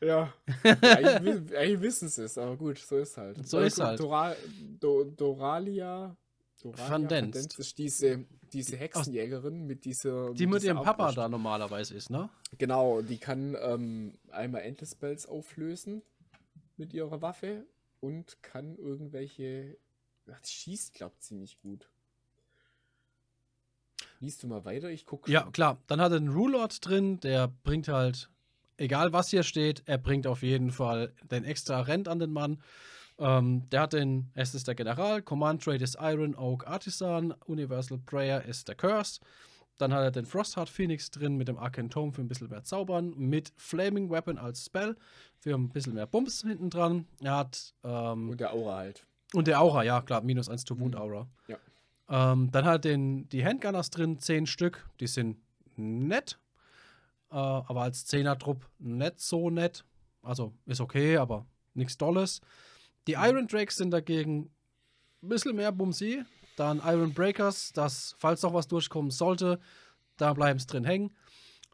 Ja. eigentlich, eigentlich wissen sie es, aber gut, so ist halt. So Äh, ist halt. Dora, Do, Doralia. Doralia Van Denst. Ist diese, diese Hexenjägerin mit dieser. Die mit dieser ihrem Papa da normalerweise ist, ne? Genau, die kann ähm, einmal Endless Spells auflösen mit ihrer Waffe und kann irgendwelche. Ach, die schießt, glaubt ziemlich gut. Liest du mal weiter? Ich gucke. Ja, klar. Dann hat er einen Rulord drin, der bringt halt, egal was hier steht, er bringt auf jeden Fall den extra Rent an den Mann. Ähm, der hat den, es ist der General, Command Trade ist Iron Oak Artisan, Universal Prayer ist der Curse. Dann hat er den Frostheart Phoenix drin mit dem Arcane Tome für ein bisschen mehr Zaubern, mit Flaming Weapon als Spell für ein bisschen mehr Bums hinten dran. Er hat ähm, Und der Aura halt. und der Aura, ja, klar, minus 1 to Wound Aura. Ja. Ähm, dann hat den, die Handgunners drin, 10 Stück, die sind nett, äh, aber als 10er-Trupp nicht so nett. Also ist okay, aber nichts Dolles. Die Iron Drakes sind dagegen ein bisschen mehr Bumsi. Dann Iron Breakers, das, falls noch was durchkommen sollte, da bleiben es drin hängen.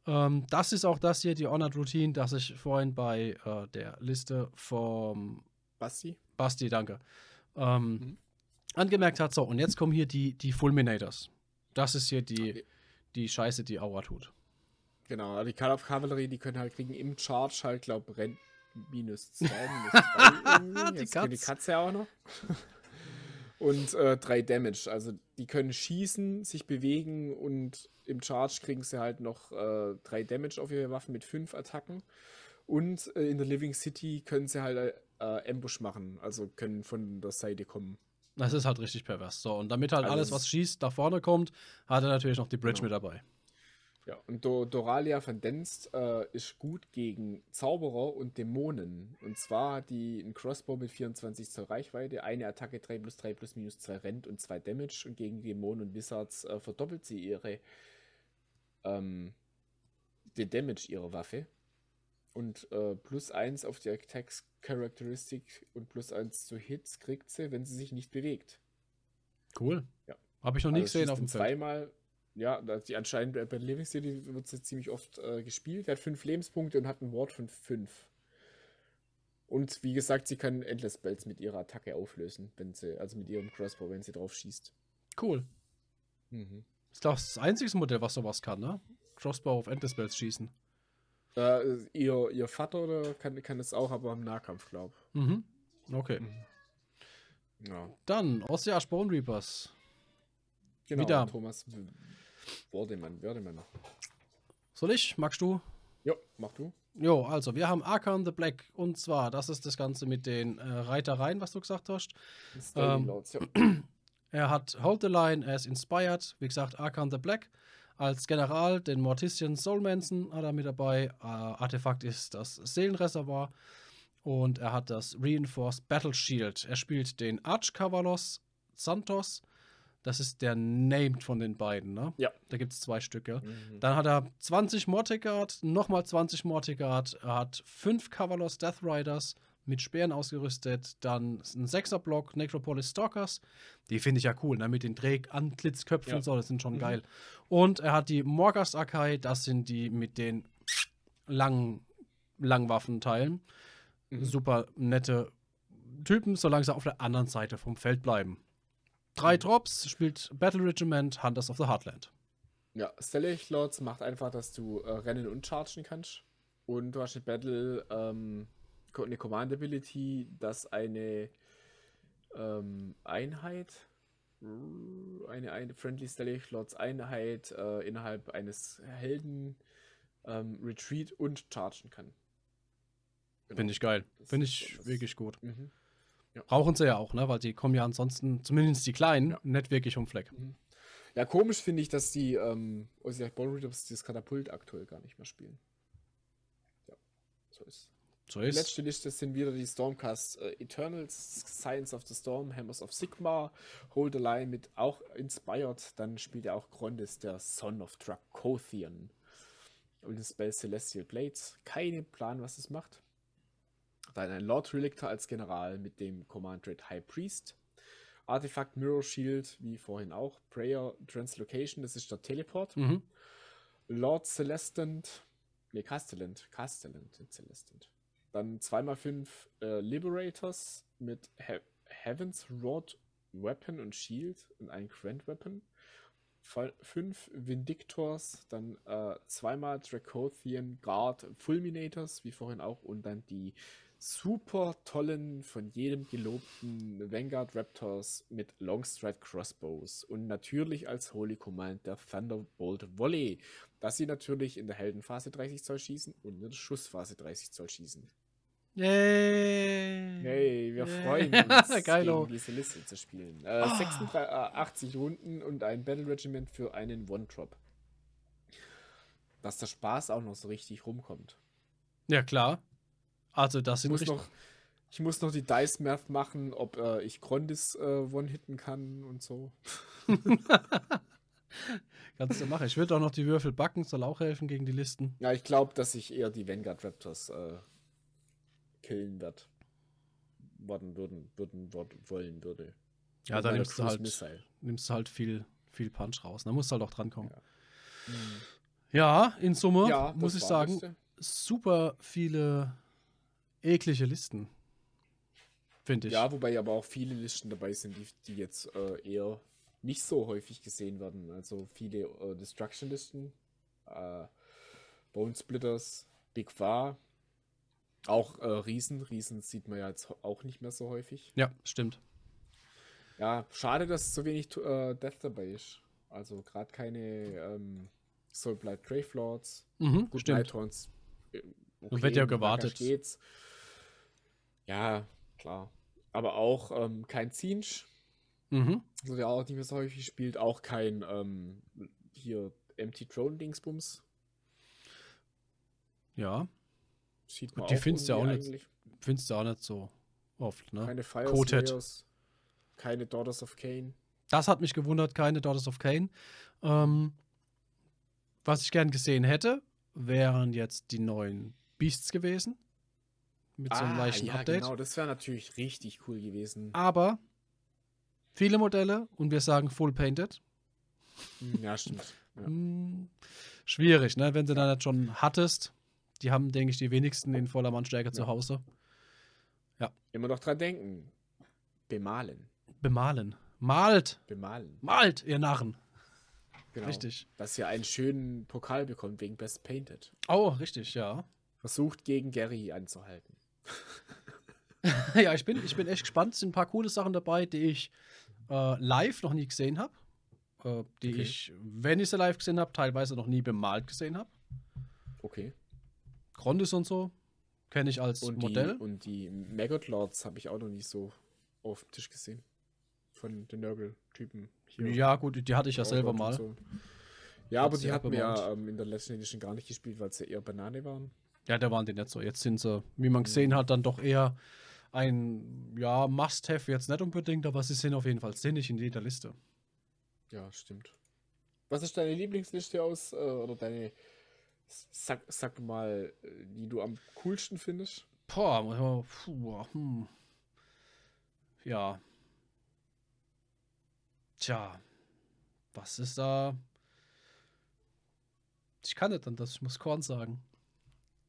Ähm, das ist auch das hier, die Honored Routine, das ich vorhin bei äh, der Liste vom Basti? Basti, danke. Ähm, Mhm. Angemerkt hat, so, und jetzt kommen hier die, die Fulminators. Das ist hier die, Okay. die Scheiße, die Aura tut. Genau, die Call of Cavalry, die können halt kriegen im Charge halt, glaub, Rent minus 2, minus 3 irgendwie. Die Jetzt kriegt die Katz. Katze auch noch. Und äh, 3 Damage. Also die können schießen, sich bewegen und im Charge kriegen sie halt noch 3 Damage auf ihre Waffen mit 5 Attacken. Und äh, in der Living City können sie halt äh, Ambush machen, also können von der Seite kommen. Das ist halt richtig pervers. So, und damit halt Also alles, es was schießt, nach vorne kommt, hat er natürlich noch die Bridge Genau. mit dabei. Ja, und Do Doralia van Denst äh, ist gut gegen Zauberer und Dämonen. Und zwar hat die einen Crossbow mit 24 zur Reichweite, eine Attacke 3 plus 3 plus minus 2 Rent und 2 Damage. Und gegen Dämonen und Wizards äh, verdoppelt sie ihre ähm, den Damage ihrer Waffe. Und äh, plus 1 auf die Attacks Characteristic und plus 1 zu Hits kriegt sie, wenn sie sich nicht bewegt. Cool. Ja. Habe ich noch nie Also gesehen auf dem Feld. Zweimal, ja, die anscheinend bei bei Living City wird sie ziemlich oft äh, gespielt. Er hat fünf Lebenspunkte und hat einen Ward von fünf. Und wie gesagt, sie kann Endless Spells mit ihrer Attacke auflösen, wenn sie, also mit ihrem Crossbow, wenn sie drauf schießt. Cool. Mhm. Ist das einzige Modell, was sowas kann, ne? Crossbow auf Endless Bells schießen. Äh, ihr, ihr Vater oder kann, kann es auch, aber im Nahkampf, glaube Mhm. Okay. ich. Ja. Dann Osseash Bone Reapers. Genau, Wieder. Thomas W- Wordemann, Werdemann. Soll ich? Magst du? Ja, mach du. Jo, also wir haben Arkham the Black und zwar, das ist das Ganze mit den äh, Reitereien, was du gesagt hast. Ähm, Lords, ja. Er hat Hold the Line, er ist inspired, wie gesagt, Arkham the Black. Als General, den Mortician Soulmanson hat er mit dabei. Äh, Artefakt ist das Seelenreservoir. Und er hat das Reinforced Battle Shield. Er spielt den Archcavalos Santos. Das ist der Named von den beiden, ne? Ja. Da gibt es zwei Stücke. Mhm. Dann hat er 20 Mortigard, nochmal 20 Mortigard. Er hat 5 Cavalos Death Riders mit Speeren ausgerüstet. Dann ein 6er Block Necropolis Stalkers. Die finde ich ja cool, ne? mit den Dreh-Antlitzköpfen Ja. und so, das sind schon Mhm. geil. Und er hat die Morgas Akai, das sind die mit den langen Langwaffenteilen. Mhm. Super nette Typen, solange sie auf der anderen Seite vom Feld bleiben. Drei Mhm. Drops, spielt Battle Regiment, Hunters of the Heartland. Ja, Stellar Lords macht einfach, dass du äh, rennen und chargen kannst. Und du hast eine Battle, ähm, eine Command Ability, dass eine ähm, Einheit, eine, eine Friendly Stellar Lords Einheit äh, innerhalb eines Helden ähm, retreat und chargen kann. Genau. Finde ich geil. Finde ich wirklich gut. Mhm. Brauchen sie ja auch, ne? Weil die kommen ja ansonsten, zumindest die Kleinen, Ja. nicht wirklich um Fleck. Ja, komisch finde ich, dass die ähm, Osiris Ball Readers das Katapult aktuell gar nicht mehr spielen. Ja, so ist So Die ist. letzte Liste sind wieder die Stormcast äh, Eternals, Science of the Storm, Hammers of Sigma, Hold the Line mit auch Inspired. Dann spielt er auch Grondis, der Son of Dracothian. Und das Spell Celestial Blades. Keine Plan, was es macht. Dann ein Lord Relictor als General mit dem Command Red High Priest. Artefakt Mirror Shield, wie vorhin auch. Prayer Translocation, das ist der Teleport. Mhm. Lord Celestant. Ne, Castellant. Castellant, Celestant. Dann 2x5 äh, Liberators mit He Heaven's Rod Weapon und Shield und ein Grand Weapon. 5 Vindictors, dann äh, zweimal Dracothian Guard Fulminators, wie vorhin auch, und dann die super tollen, von jedem gelobten Vanguard Raptors mit Longstride Crossbows und natürlich als Holy Command der Thunderbolt Volley, dass sie natürlich in der Heldenphase 30 Zoll schießen und in der Schussphase 30 Zoll schießen. Yay! Hey, wir Yay. freuen uns, gegen diese Liste zu spielen. Äh, 36, äh, 80 Runden und ein Battle Regiment für einen One-Drop. Dass der Spaß auch noch so richtig rumkommt. Ja, klar. Also, das Ich sind muss, richtig- noch, ich muss noch die Dice Math machen, ob äh, ich Grondis äh, One-Hitten kann und so. Kannst du machen. Ich würde auch noch die Würfel backen, soll auch helfen gegen die Listen. Ja, ich glaube, dass ich eher die Vanguard Raptors äh, killen werd. Worden, würden, würden, wollen würde. Ja, Mit meiner nimmst du halt, Missile. nimmst du halt viel, viel Punch raus. Da musst du halt auch drankommen. Ja. Ja, in Summe Ja, muss ich sagen, super viele eklige Listen. Finde ich. Ja, wobei aber auch viele Listen dabei sind, die, die jetzt äh, eher nicht so häufig gesehen werden. Also viele äh, Destruction-Listen, äh, Bone Splitters, Big War, auch äh, Riesen. Riesen sieht man ja jetzt auch nicht mehr so häufig. ja, stimmt. Ja, schade, dass so wenig äh, Death dabei ist. Also gerade keine ähm, Soulblight Grave Lords. Mhm, Gut, stimmt. Nighthorns. äh, Und wird ja gewartet. Geht's. Ja, klar. Aber auch ähm, kein Zinch, Mhm. also der auch nicht mehr so häufig spielt. Auch kein ähm, hier Empty Throne Dingsbums. Ja, Sieht man Die auch findest du ja auch nicht findest du auch nicht so oft, ne? Keine Fire. Slayers, keine Daughters of Cain. Das hat mich gewundert, keine Daughters of Cain. Ähm, was ich gern gesehen hätte, wären jetzt die neuen Beasts gewesen. Mit so einem leichten Ah, ja, Update. genau, das wäre natürlich richtig cool gewesen. Aber viele Modelle und wir sagen full painted. Hm, Ja, stimmt. Ja. Hm, schwierig, ne? Wenn du dann nicht schon hattest. Die haben, denke ich, die wenigsten in voller Mannstärke zu Ja. Hause. Immer noch dran denken. Bemalen. Bemalen. Malt! Bemalen. Malt, ihr Narren! Genau. Richtig. Dass ihr einen schönen Pokal bekommt wegen Best Painted. Oh, richtig, ja. Versucht gegen Gary anzuhalten. ja, ich bin, ich bin echt gespannt. Es sind ein paar coole Sachen dabei, die ich äh, live noch nie gesehen habe. Äh, die Okay. ich, wenn ich sie live gesehen habe, teilweise noch nie bemalt gesehen habe. Okay. Grondis und so kenne ich als Und Modell. die, und die Maggot Lords habe ich auch noch nicht so auf dem Tisch gesehen. Von den Nurgle-Typen. hier. ja, gut, die hatte ich ja selber mal. so. Ja, aber die hatten wir ja ähm, in der letzten Edition gar nicht gespielt, weil sie eher Banane waren. Ja, da waren die nicht so. Jetzt sind sie, wie man gesehen hat, dann doch eher ein, ja, Must-Have jetzt nicht unbedingt, aber sie sind auf jeden Fall sinnig in jeder Liste. Ja, stimmt. Was ist deine Lieblingsliste aus, äh, oder deine, sag, sag mal, äh, die du am coolsten findest? Boah, muss man- puh, hm. Ja. Tja, was ist da? Ich kann nicht dann das, ich muss Korn sagen.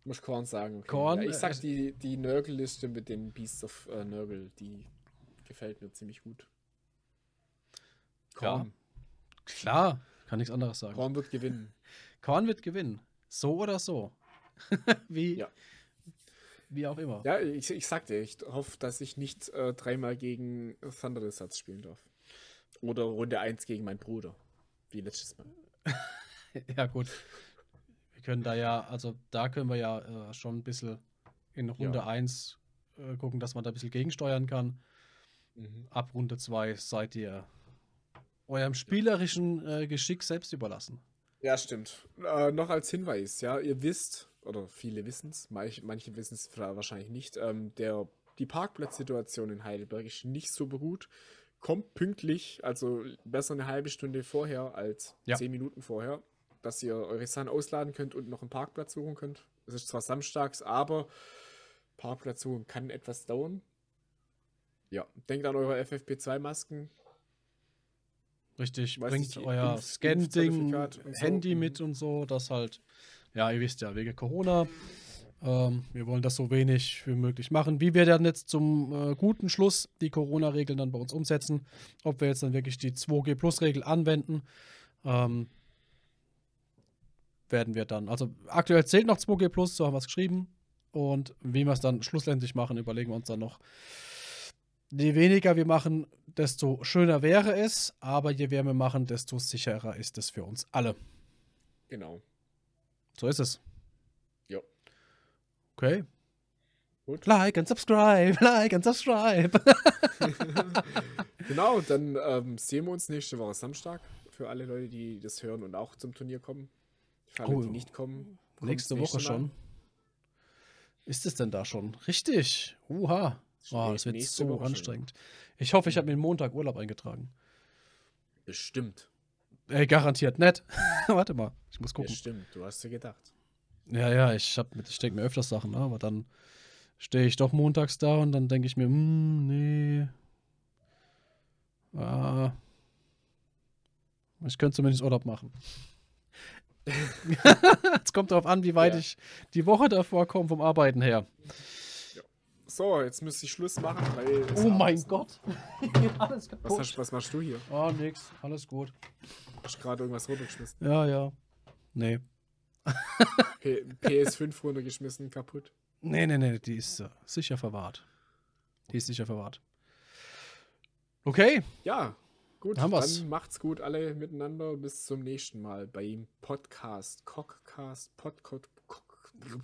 Muss Korn sagen. Okay. Korn, ja, ich sag äh, die, die Nurgle-Liste mit den Beasts of äh, Nurgle, die gefällt mir ziemlich gut. Ja. Korn. Klar, kann nichts anderes sagen. Korn wird gewinnen. Korn wird gewinnen. So oder so. wie, Ja. wie auch immer. Ja, ich, ich sag dir, ich hoffe, dass ich nicht äh, dreimal gegen Thunder Lizards spielen darf. Oder Runde 1 gegen meinen Bruder. Wie letztes Mal. Ja, gut. Wir können da ja, also da können wir ja äh, schon ein bisschen in Runde Ja. 1 äh, gucken, dass man da ein bisschen gegensteuern kann. Mhm. Ab Runde 2 seid ihr eurem spielerischen äh, Geschick selbst überlassen. Ja, stimmt. Äh, noch als Hinweis, ja, ihr wisst, oder viele wissen es, manche, manche wissen es wahrscheinlich nicht, ähm, der, die Parkplatzsituation in Heidelberg ist nicht so gut. Kommt pünktlich, also besser eine halbe Stunde vorher als Ja. zehn Minuten vorher, dass ihr eure Sachen ausladen könnt und noch einen Parkplatz suchen könnt. Es ist zwar samstags, aber Parkplatz suchen kann etwas dauern. Ja, denkt an eure FFP2-Masken. Richtig, Weiß bringt euer Scan-Ding, so. Handy Mhm. mit und so, das halt, ja, ihr wisst ja, wegen Corona. Ähm, wir wollen das so wenig wie möglich machen. Wie wir dann jetzt zum äh, guten Schluss die Corona-Regeln dann bei uns umsetzen, ob wir jetzt dann wirklich die 2G-Plus-Regel anwenden, ähm, werden wir dann, also aktuell zählt noch 2G Plus, so haben wir es geschrieben. Und wie wir es dann schlussendlich machen, überlegen wir uns dann noch. Je weniger wir machen, desto schöner wäre es, aber je mehr wir machen, desto sicherer ist es für uns alle. Genau. So ist es. Ja. Okay. Gut. Like and subscribe, like and subscribe. Genau, dann ähm, sehen wir uns nächste Woche Samstag. Für alle Leute, die das hören und auch zum Turnier kommen. Für alle, Oh. die nicht kommen. Nächste Woche Mal. schon. Ist es denn da schon? Richtig. Uha. Oh, das wird so Woche schon. anstrengend. Ich hoffe, ich habe mir den Montag Urlaub eingetragen. Bestimmt. Ey, garantiert nicht. Warte mal, ich muss gucken. Bestimmt. Du hast dir gedacht. Ja, ja, ich, hab mit- ich denke mir öfters Sachen, ne? aber dann stehe ich doch montags da und dann denke ich mir, hm, nee. Ah, ich könnte zumindest Urlaub machen. Es kommt darauf an, wie weit Ja. ich die Woche davor komme vom Arbeiten her. So, jetzt müsste ich Schluss machen, weil. Oh mein abends- Gott. Alles Was, kaputt. hast, was machst du hier? Oh, nix. Alles gut. Hast du gerade irgendwas runtergeschmissen? Ja, ja. Nee. P PS5 runtergeschmissen, kaputt. Nee, nee, nee, die ist äh, sicher verwahrt. Die ist sicher verwahrt. Okay, Ja, gut. Dann wir's. macht's gut alle miteinander. Bis zum nächsten Mal beim Podcast. Cockcast. Podcast.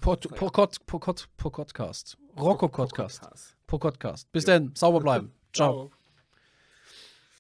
Pod, Pokot, Pokot, Pokotcast. Rocco Podcast. Pokotcast. Bis dann, sauber bleiben. Ciao. Ciao.